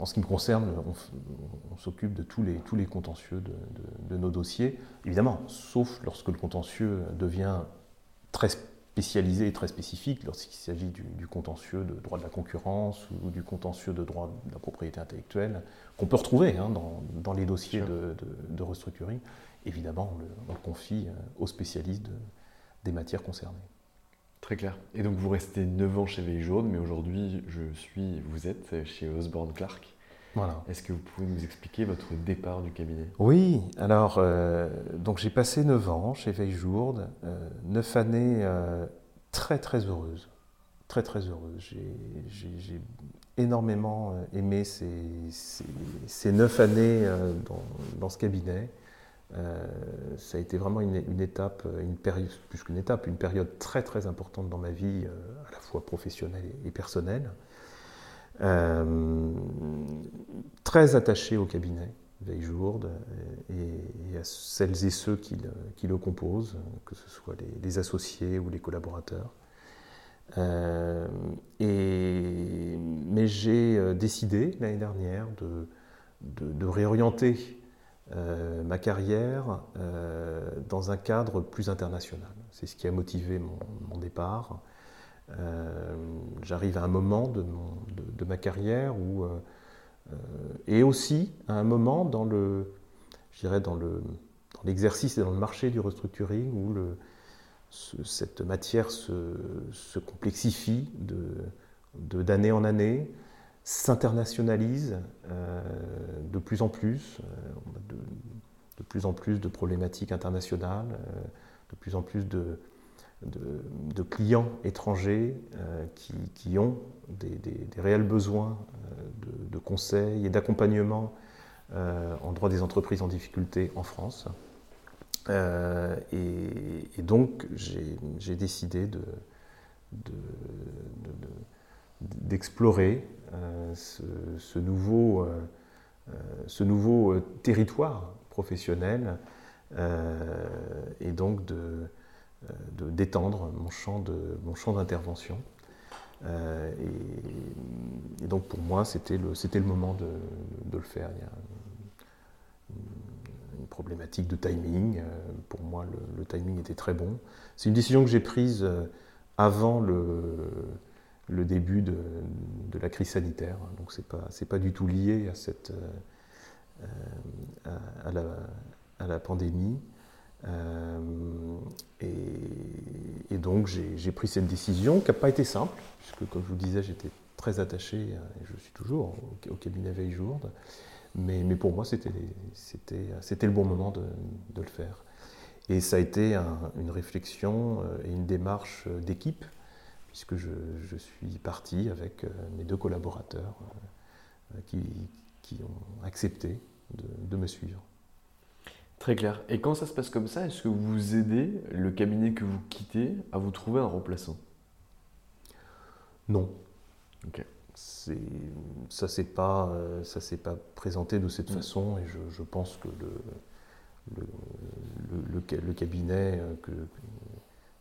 en ce qui me concerne, on, s'occupe de tous les, tous les contentieux de, nos dossiers, évidemment, sauf lorsque le contentieux devient très spécialisé et très spécifique, lorsqu'il s'agit du, contentieux de droit de la concurrence ou du contentieux de droit de la propriété intellectuelle, qu'on peut retrouver hein, dans, les dossiers de, restructuring. Évidemment, on le, confie euh, aux spécialistes des matières concernées. Très clair. Et donc vous restez 9 ans chez Veille Jaune, mais aujourd'hui je suis, vous êtes chez Osborne Clark. Voilà. Est-ce que vous pouvez nous expliquer votre départ du cabinet? Oui, alors euh, donc j'ai passé 9 ans chez Veille Jourde, euh, 9 années euh, très très heureuses, très très heureuses. J'ai énormément euh, aimé ces, ces, ces 9 années dans, dans, ce cabinet. Ça a été vraiment une, étape, une période, plus qu'une étape, une période très très importante dans ma vie, à la fois professionnelle et, personnelle. Euh, très attaché au cabinet Veille Jourde et, à celles et ceux qui le, composent, que ce soit les, associés ou les collaborateurs. et, mais j'ai décidé l'année dernière de, réorienter euh, ma carrière euh, dans un cadre plus international. C'est ce qui a motivé mon, départ. Euh, j'arrive à un moment de, ma carrière où, et aussi à un moment dans le, je dans le, dans l'exercice et dans le marché du restructuring où cette matière se, complexifie de, d'année en année s'internationalise euh, de plus en plus. Euh, de, plus en plus de problématiques internationales, euh, de plus en plus de, de, clients étrangers qui, ont des, réels besoins de, conseils et d'accompagnement en droit des entreprises en difficulté en France. et, donc, j'ai décidé de, d'explorer euh, ce, nouveau, euh, euh, ce nouveau territoire professionnel et donc de, d'étendre mon champ, de, mon champ d'intervention. et, donc pour moi, c'était le, c'était le moment de, de, le faire. Il y a une, problématique de timing. Pour moi, le, timing était très bon. C'est une décision que j'ai prise avant le, le début de, la crise sanitaire. Donc ce n'est pas, pas du tout lié à, cette, euh, à, la, à, la, pandémie. Euh, et, donc j'ai pris cette décision qui n'a pas été simple, puisque comme je vous disais, j'étais très attaché, et je suis toujours, au, cabinet Veille Jourde. Mais, pour moi, c'était le bon moment de, le faire. Et ça a été une réflexion euh, et une démarche d'équipe puisque je, suis parti avec euh, mes deux collaborateurs euh, qui, ont accepté de, me suivre. Très clair. Et quand ça se passe comme ça, est-ce que vous aidez le cabinet que vous quittez à vous trouver un remplaçant? Non. Ok. Ça ne s'est pas, euh, pas présenté de cette mm. façon et je, pense que le, le, le, cabinet que,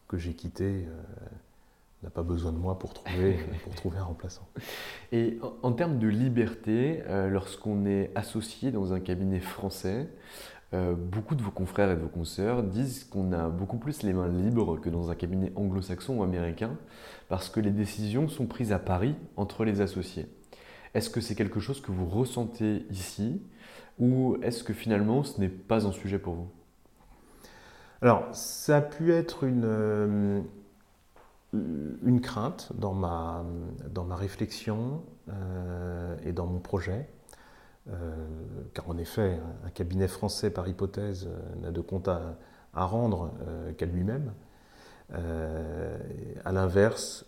que j'ai quitté n'a pas besoin de moi pour trouver, pour trouver un remplaçant. Et en, termes de liberté, euh, lorsqu'on est associé dans un cabinet français, euh, beaucoup de vos confrères et de vos consoeurs disent qu'on a beaucoup plus les mains libres que dans un cabinet anglo-saxon ou américain, parce que les décisions sont prises à Paris entre les associés. Est-ce que c'est quelque chose que vous ressentez ici, ou est-ce que finalement ce n'est pas un sujet pour vous? Alors, ça a pu être une, euh, crainte dans ma, dans ma réflexion euh, et dans mon projet, euh, car en effet, un cabinet français par hypothèse euh, n'a de compte à, rendre qu'à lui-même. à l'inverse,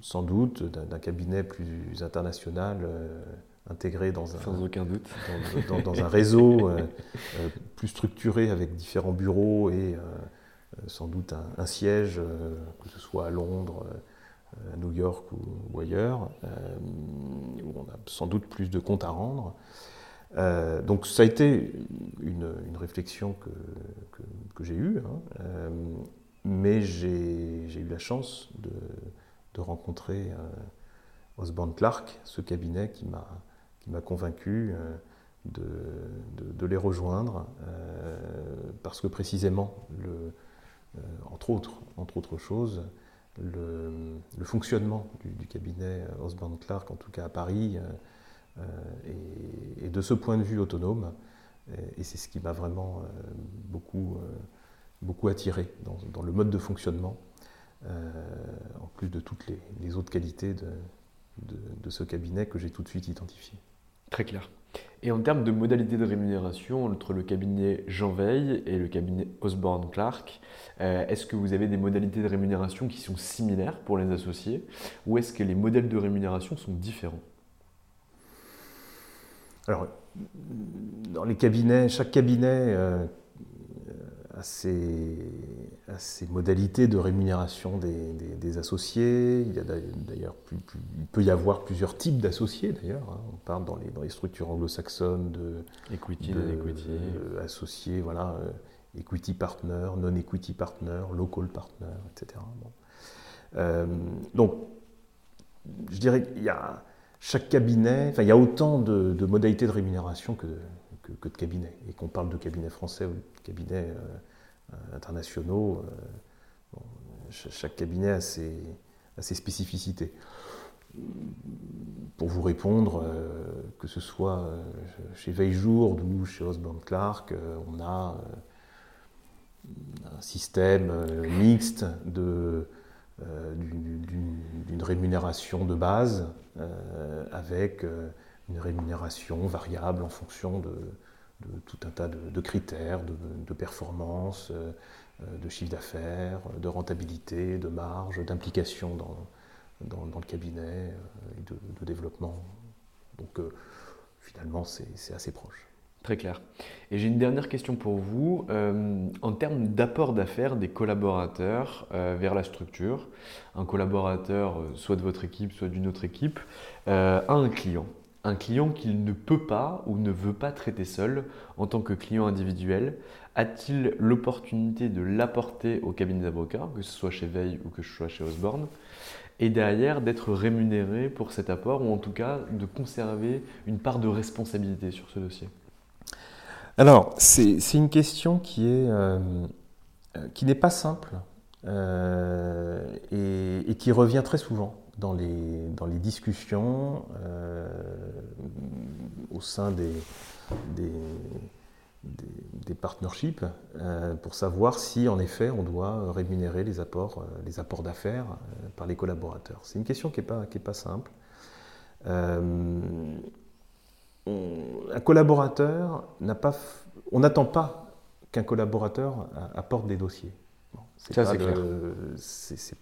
sans doute, d'un cabinet plus international intégré dans un, Sans aucun doute. dans, dans un réseau plus structuré avec différents bureaux et sans doute un, un siège, que ce soit à Londres, à New York ou, ailleurs, où on a sans doute plus de comptes à rendre. donc ça a été une, réflexion que, j'ai eue. Hein, mais j'ai eu la chance de, rencontrer euh, Osborne Clark, ce cabinet qui m'a convaincu euh, de, les rejoindre, euh, parce que précisément, entre autres choses, le, fonctionnement du, cabinet Osborne Clark, en tout cas à Paris, est, est, de ce point de vue autonome, et, et c'est ce qui m'a vraiment beaucoup beaucoup attiré dans, le mode de fonctionnement, euh, en plus de toutes les, autres qualités de, de, ce cabinet que j'ai tout de suite identifié. Très clair. Et en termes de modalité de rémunération entre le cabinet Jean Veil et le cabinet Osborne Clark, euh, est-ce que vous avez des modalités de rémunération qui sont similaires pour les associés ou est-ce que les modèles de rémunération sont différents? Alors, dans les cabinets, chaque cabinet euh, à ces, à ces, modalités de rémunération des, des, des associés. Il, y a d'ailleurs il peut y avoir plusieurs types d'associés d'ailleurs. Hein. On parle dans les, dans les structures anglo-saxonnes de equity, de, equity. Associés, voilà, euh, equity partner, non-equity partner, local partner, etc. Bon. Euh, donc, je dirais qu'il y a chaque cabinet, enfin, il y a autant de, de modalités de rémunération que, que, de cabinets. Et qu'on parle de cabinet français ou de cabinet euh, internationaux, euh, chaque cabinet a ses, spécificités. Pour vous répondre, euh, que ce soit chez Veiljour ou chez Osborne Clark, on a un système mixte de d'une rémunération de base euh, avec une rémunération variable en fonction de, tout un tas de, critères, de, performance, euh, de chiffre d'affaires, de rentabilité, de marge, d'implication dans, dans, le cabinet euh, et de, développement. Donc euh, finalement, c'est assez proche. Très clair. Et j'ai une dernière question pour vous. Euh, en termes d'apport d'affaires des collaborateurs euh, vers la structure, un collaborateur, soit de votre équipe, soit d'une autre équipe, euh, a un client un client qu'il ne peut pas ou ne veut pas traiter seul en tant que client individuel. A-t-il l'opportunité de l'apporter au cabinet d'avocat, que ce soit chez Veil ou que ce soit chez Osborne, et derrière d'être rémunéré pour cet apport ou en tout cas de conserver une part de responsabilité sur ce dossier? Alors, c'est une question qui euh, qui n'est pas simple euh, et qui revient très souvent dans les, dans les discussions euh, au sein des, des, des, des partnerships euh, pour savoir si en effet on doit rémunérer les apports, euh, les apports d'affaires par les collaborateurs. C'est une question qui n'est pas, qui est pas simple. Euh, on, un collaborateur n'a pas, on n'attend pas qu'un collaborateur apporte des dossiers. Bon, c'est pas,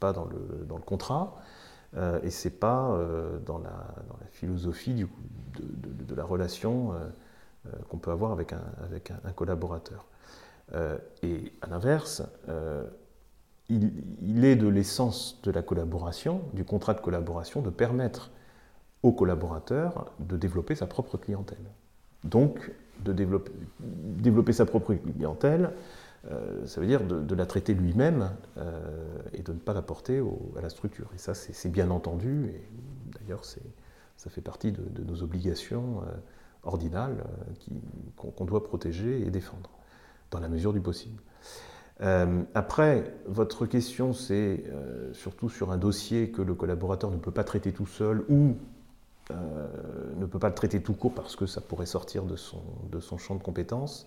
pas dans, le, dans le contrat. Euh, et c'est pas euh, dans, la, philosophie de, la relation euh, qu'on peut avoir avec un, collaborateur. et à l'inverse, il, est de l'essence de la collaboration, du contrat de collaboration, de permettre au collaborateur de développer sa propre clientèle. Donc, de développer sa propre clientèle, euh, ça veut dire de, la traiter lui-même euh, et de ne pas la porter à la structure. Et ça, c'est bien entendu, et d'ailleurs, ça fait partie de, nos obligations euh, ordinales qu'on qu doit protéger et défendre, dans la mesure du possible. Après, votre question, c'est surtout sur un dossier que le collaborateur ne peut pas traiter tout seul ou ne peut pas le traiter tout court parce que ça pourrait sortir de son champ de compétences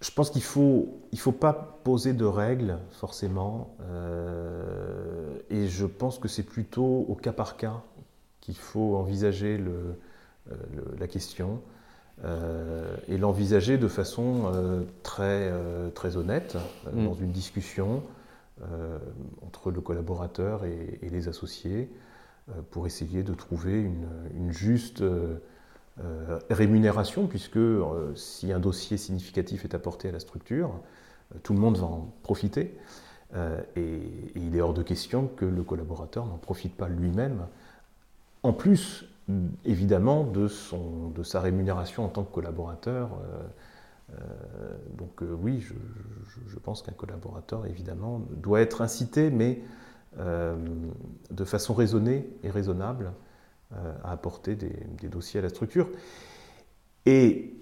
je pense qu'il faut, il faut pas poser de règles forcément, euh, et je pense que c'est plutôt au cas par cas qu'il faut envisager le, euh, le, la question euh, et l'envisager de façon euh, très, très honnête mmh. dans une discussion entre le collaborateur et, et les associés pour essayer de trouver une, juste rémunération, puisque si un dossier significatif est apporté à la structure, tout le monde va en profiter. et, il est hors de question que le collaborateur n'en profite pas lui-même. En plus, évidemment, de, son, de sa rémunération en tant que collaborateur. Euh, donc euh, oui, je, pense qu'un collaborateur, évidemment, doit être incité, mais euh, de façon raisonnée et raisonnable, à apporter des, dossiers à la structure. Et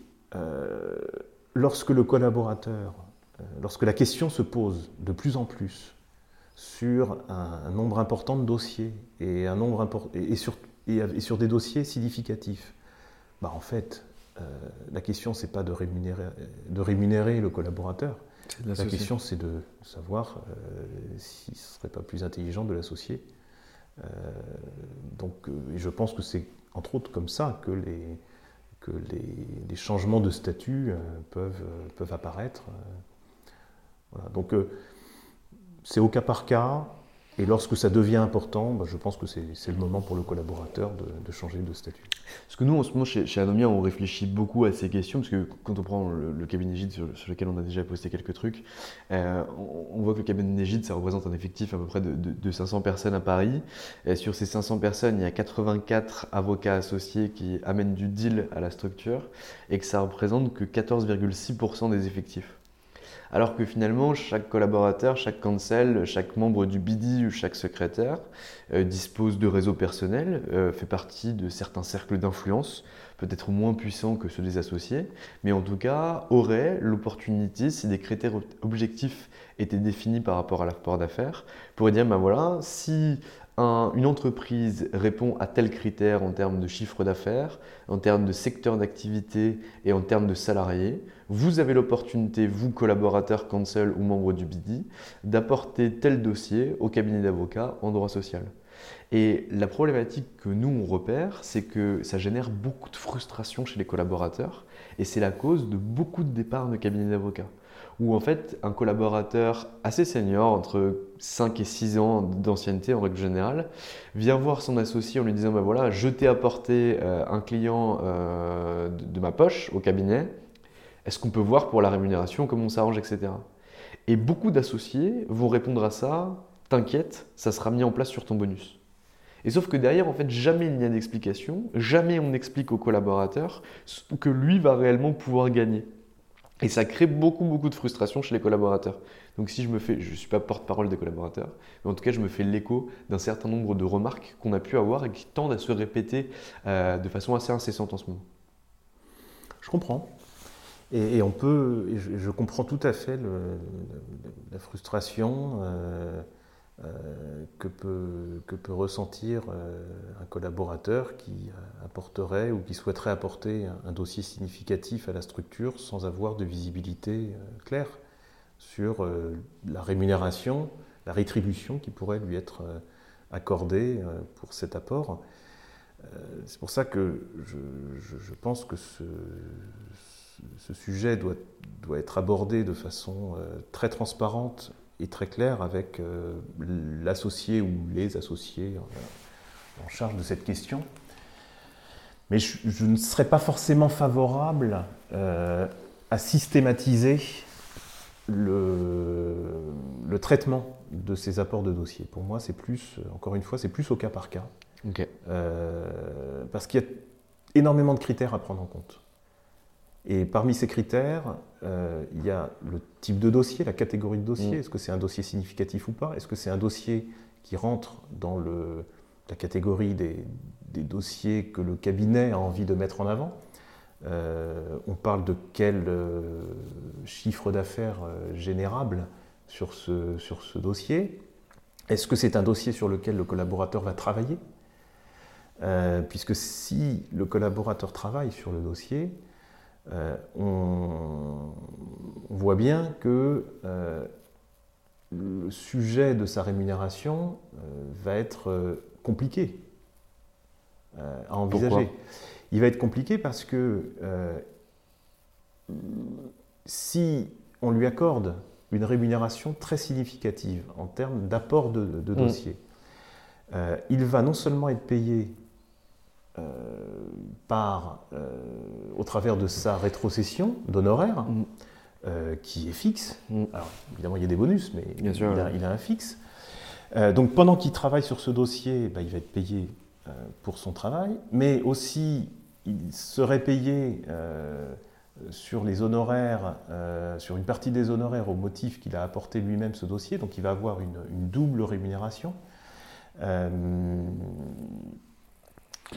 lorsque le collaborateur, lorsque la question se pose de plus en plus sur un, nombre important de dossiers et, un nombre et, sur, et, sur, des dossiers significatifs, bah en fait, euh, la question, c'est pas de rémunérer, de rémunérer le collaborateur. La question, c'est de savoir euh, s'il ne serait pas plus intelligent de l'associer. Euh, donc, je pense que c'est entre autres comme ça que les, changements de statut peuvent, peuvent apparaître. Donc, c'est au cas par cas. Et lorsque ça devient important, bah, je pense que c'est le moment pour le collaborateur de, changer de statut. Parce que nous, en ce moment, chez, Anomia, on réfléchit beaucoup à ces questions, parce que quand on prend le, cabinet Gide sur, lequel on a déjà posté quelques trucs, euh, on, voit que le cabinet Gide, ça représente un effectif à peu près de, 500 personnes à Paris. Et sur ces 500 personnes, il y a 84 avocats associés qui amènent du deal à la structure, et que ça représente que 14,6% des effectifs. Alors que finalement, chaque collaborateur, chaque cancel, chaque membre du BIDI ou chaque secrétaire euh, dispose de réseaux personnels, euh, fait partie de certains cercles d'influence, peut-être moins puissants que ceux des associés, mais en tout cas aurait l'opportunité, si des critères objectifs étaient définis par rapport à leur rapport d'affaires, pour dire, ben voilà, si une entreprise répond à tel critère en termes de chiffre d'affaires, en termes de secteur d'activité et en termes de salariés, vous avez l'opportunité, vous collaborateurs, counsel ou membres du BIDI, d'apporter tel dossier au cabinet d'avocats en droit social. Et la problématique que nous on repère, c'est que ça génère beaucoup de frustration chez les collaborateurs et c'est la cause de beaucoup de départs de cabinets d'avocats où en fait un collaborateur assez senior, entre 5 et 6 ans d'ancienneté en règle générale, vient voir son associé en lui disant bah voilà, je t'ai apporté euh, un client euh, de, ma poche au cabinet, est-ce qu'on peut voir pour la rémunération comment on s'arrange, etc. Et beaucoup d'associés vont répondre à ça, t'inquiète, ça sera mis en place sur ton bonus. Et sauf que derrière, en fait, jamais il n'y a d'explication, jamais on explique au collaborateur que lui va réellement pouvoir gagner. Et ça crée beaucoup, beaucoup de frustration chez les collaborateurs. Donc si je me fais, je ne suis pas porte-parole des collaborateurs, mais en tout cas je me fais l'écho d'un certain nombre de remarques qu'on a pu avoir et qui tendent à se répéter euh, de façon assez incessante en ce moment. Je comprends. Et, on peut, je, comprends tout à fait la frustration. Euh, euh, que, peut, ressentir euh, un collaborateur qui apporterait ou qui souhaiterait apporter un, dossier significatif à la structure sans avoir de visibilité claire sur la rémunération, la rétribution qui pourrait lui être accordée pour cet apport. C'est pour ça que je, pense que ce, ce sujet doit, doit, être abordé de façon très transparente est très clair avec euh, l'associé ou les associés euh, en charge de cette question. Mais je, ne serais pas forcément favorable euh, à systématiser le, le, traitement de ces apports de dossier. Pour moi, c'est plus, encore une fois, c'est plus au cas par cas. parce qu'il y a énormément de critères à prendre en compte. Et parmi ces critères, euh, il y a le type de dossier, la catégorie de dossier. Mm. Est-ce que c'est un dossier significatif ou pas? Est-ce que c'est un dossier qui rentre dans le, la catégorie des, dossiers que le cabinet a envie de mettre en avant? Euh, On parle de quel euh, chiffre d'affaires générable sur ce, sur ce dossier? Est-ce que c'est un dossier sur lequel le collaborateur va travailler? Puisque si le collaborateur travaille sur le dossier, euh, on, voit bien que euh, le sujet de sa rémunération euh, va être compliqué à envisager. Il va être compliqué parce que si on lui accorde une rémunération très significative en termes d'apport de, de, mm. dossier, il va non seulement être payé par, au travers de sa rétrocession d'honoraires, mm. qui est fixe. Mm. Alors, évidemment, il y a des bonus, mais il, a, un fixe. donc, pendant qu'il travaille sur ce dossier, bah, il va être payé pour son travail, mais aussi il serait payé euh, sur les honoraires, euh, sur une partie des honoraires au motif qu'il a apporté lui-même ce dossier, donc il va avoir une, double rémunération. Euh,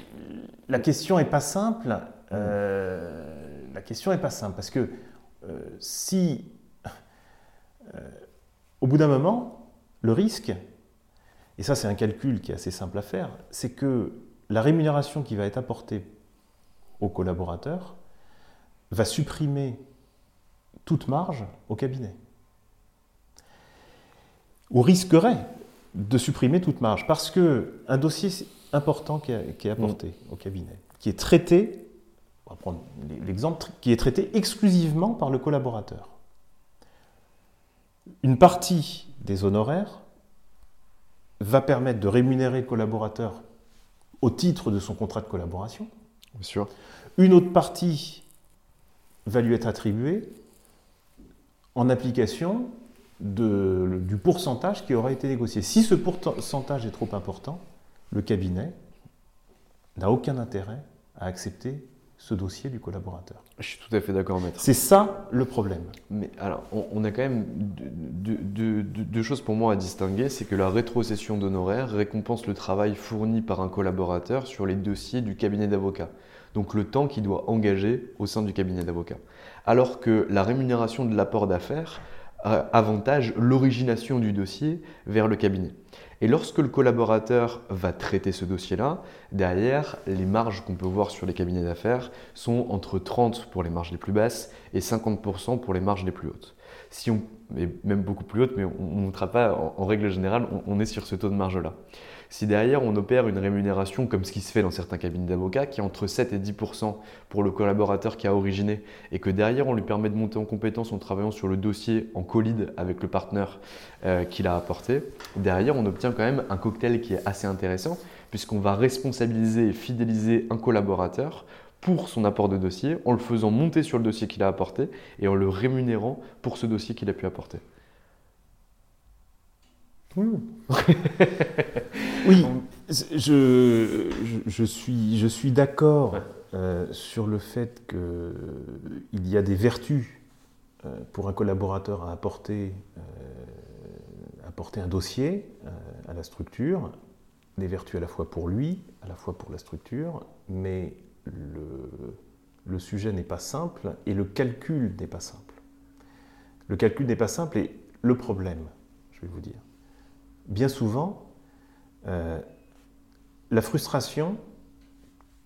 la question n'est pas simple. la question n'est pas simple parce que si, au bout d'un moment, le risque, et ça c'est un calcul qui est assez simple à faire, c'est que la rémunération qui va être apportée aux collaborateurs va supprimer toute marge au cabinet. Ou risquerait de supprimer toute marge parce qu'un dossier important qui est, apporté mm. au cabinet, qui est traité, on va prendre l'exemple, qui est traité exclusivement par le collaborateur. Une partie des honoraires va permettre de rémunérer le collaborateur au titre de son contrat de collaboration. Bien sûr. Une autre partie va lui être attribuée en application du pourcentage qui aura été négocié. Si ce pourcentage est trop important, le cabinet n'a aucun intérêt à accepter ce dossier du collaborateur. Je suis tout à fait d'accord, maître. C'est ça le problème. Mais alors, on, a quand même deux, choses pour moi à distinguer. C'est que la rétrocession d'honoraires récompense le travail fourni par un collaborateur sur les dossiers du cabinet d'avocat donc le temps qu'il doit engager au sein du cabinet d'avocat. Alors que la rémunération de l'apport d'affaires euh, avantage l'origination du dossier vers le cabinet. Et lorsque le collaborateur va traiter ce dossier-là, derrière, les marges qu'on peut voir sur les cabinets d'affaires sont entre 30 pour les marges les plus basses et 50% pour les marges les plus hautes. Si on, même beaucoup plus hautes, mais on ne pas, en, règle générale, on est sur ce taux de marge-là. Si derrière on opère une rémunération comme ce qui se fait dans certains cabinets d'avocats, qui est entre 7 et 10% pour le collaborateur qui a originé, et que derrière on lui permet de monter en compétence en travaillant sur le dossier en colide avec le partenaire euh, qu'il a apporté, derrière on obtient quand même un cocktail qui est assez intéressant, puisqu'on va responsabiliser et fidéliser un collaborateur pour son apport de dossier, en le faisant monter sur le dossier qu'il a apporté et en le rémunérant pour ce dossier qu'il a pu apporter. Oui, je, je, suis, je suis d'accord euh, sur le fait qu'il y a des vertus euh, pour un collaborateur à apporter, euh, apporter un dossier à la structure, des vertus à la fois pour lui, à la fois pour la structure, mais le, le sujet n'est pas simple et le calcul n'est pas simple. Le calcul n'est pas simple et le problème, je vais vous dire, bien souvent, euh, la frustration,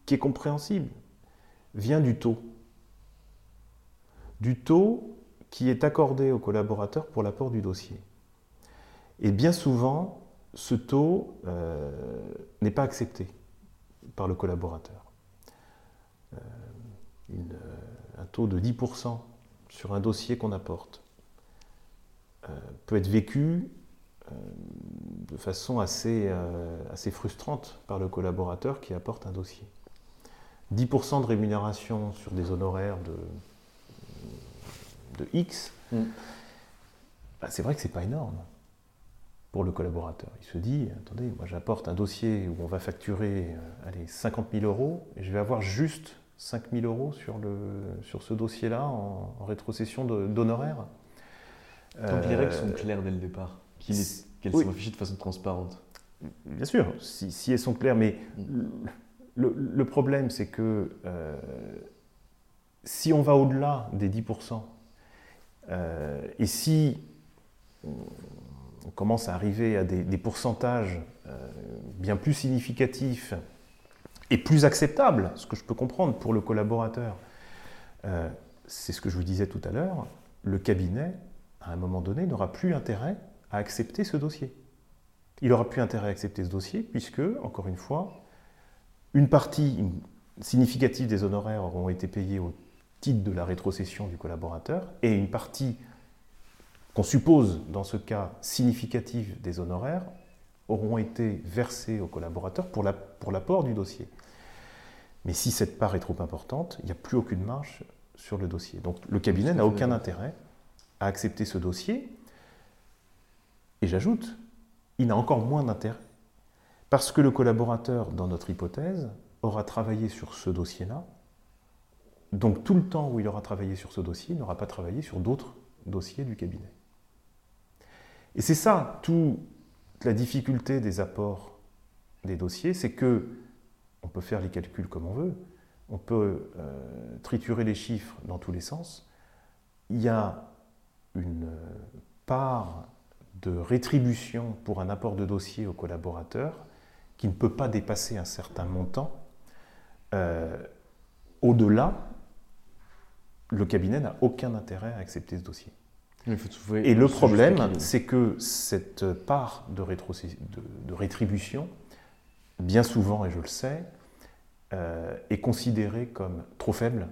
qui est compréhensible, vient du taux. Du taux qui est accordé au collaborateur pour l'apport du dossier. Et bien souvent, ce taux euh, n'est pas accepté par le collaborateur. Euh, un taux de 10% sur un dossier qu'on apporte peut être vécu de façon assez, euh, assez frustrante par le collaborateur qui apporte un dossier. 10% de rémunération sur des honoraires de, de X, mm. bah, c'est vrai que c'est pas énorme pour le collaborateur. Il se dit, attendez, moi j'apporte un dossier où on va facturer euh, allez, 50 000 euros et je vais avoir juste 5 000 euros sur, le, sur ce dossier-là en, rétrocession d'honoraires. Tant que les règles sont claires dès le départ qu'elles sont affichées de façon transparente. Bien sûr, si, elles sont claires, mais le, problème, c'est que euh, si on va au-delà des 10%, euh, et si on commence à arriver à des, pourcentages euh, bien plus significatifs et plus acceptables, ce que je peux comprendre pour le collaborateur, c'est ce que je vous disais tout à l'heure, le cabinet, à un moment donné, n'aura plus intérêt à accepter ce dossier. Il aura plus intérêt à accepter ce dossier puisque, encore une fois, une partie significative des honoraires auront été payés au titre de la rétrocession du collaborateur et une partie qu'on suppose, dans ce cas significative des honoraires, auront été versées au collaborateur pour l'apport du dossier. Mais si cette part est trop importante, il n'y a plus aucune marge sur le dossier. Donc le cabinet n'a aucun intérêt à accepter ce dossier. Et j'ajoute, il n'a encore moins d'intérêt parce que le collaborateur, dans notre hypothèse, aura travaillé sur ce dossier-là. Donc tout le temps où il aura travaillé sur ce dossier, il n'aura pas travaillé sur d'autres dossiers du cabinet. Et c'est ça, toute la difficulté des apports des dossiers, c'est que on peut faire les calculs comme on veut, on peut euh, triturer les chiffres dans tous les sens. Il y a une part de rétribution pour un apport de dossier au collaborateur qui ne peut pas dépasser un certain montant. Euh, au-delà, le cabinet n'a aucun intérêt à accepter ce dossier. Et le problème, c'est que cette part de, de, rétribution, bien souvent, et je le sais, euh, est considérée comme trop faible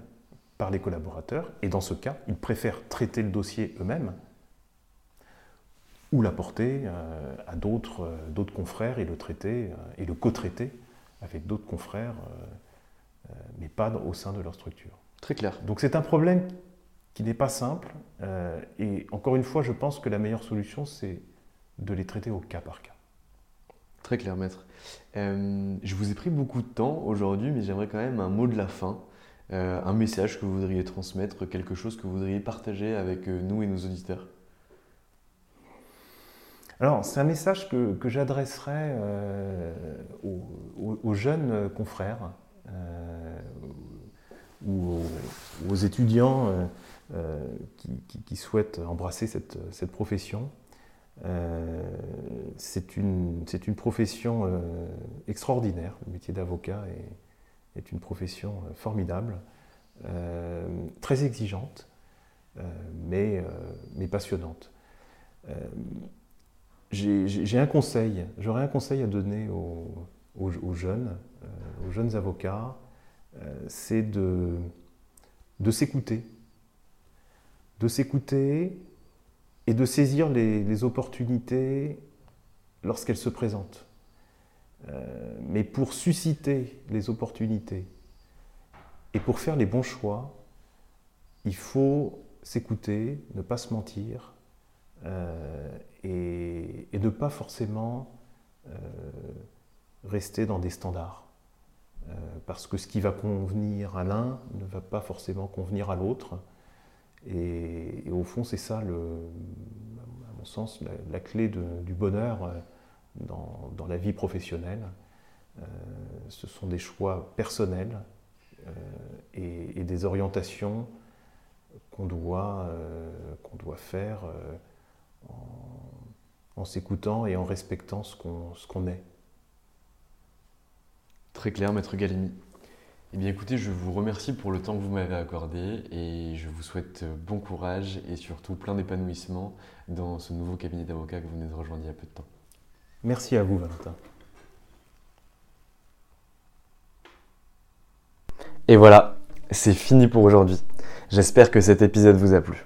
par les collaborateurs. Et dans ce cas, ils préfèrent traiter le dossier eux-mêmes ou l'apporter euh, à d'autres euh, confrères et le traiter et le co-traiter avec d'autres confrères, mais pas au sein de leur structure. Très clair. Donc c'est un problème qui n'est pas simple. et encore une fois, je pense que la meilleure solution, c'est de les traiter au cas par cas. Très clair, maître. Euh, je vous ai pris beaucoup de temps aujourd'hui, mais j'aimerais quand même un mot de la fin, euh, un message que vous voudriez transmettre, quelque chose que vous voudriez partager avec euh, nous et nos auditeurs. Alors, c'est un message que, que j'adresserai aux, jeunes confrères ou aux, étudiants qui, souhaitent embrasser cette, cette profession. Euh, c'est une, une, profession euh, extraordinaire. Le métier d'avocat est, est, une profession euh, formidable, très exigeante, mais, mais, passionnante. J'ai un conseil, j'aurais un conseil à donner aux, jeunes, aux jeunes avocats, c'est de, de s'écouter. De s'écouter et de saisir les, opportunités lorsqu'elles se présentent. Euh, mais pour susciter les opportunités et pour faire les bons choix, il faut s'écouter, ne pas se mentir euh, et, ne pas forcément euh, rester dans des standards. parce que ce qui va convenir à l'un ne va pas forcément convenir à l'autre. Et, au fond, c'est ça, le, à mon sens, la, clé du bonheur euh, dans, la vie professionnelle. Euh, ce sont des choix personnels euh, et, des orientations qu'on doit, qu'on doit faire en, s'écoutant et en respectant ce qu'on est. Très clair, Maître Galimi. Eh bien écoutez, je vous remercie pour le temps que vous m'avez accordé et je vous souhaite bon courage et surtout plein d'épanouissement dans ce nouveau cabinet d'avocats que vous venez de rejoindre il y a peu de temps. Merci à vous Valentin. Et voilà, c'est fini pour aujourd'hui. J'espère que cet épisode vous a plu.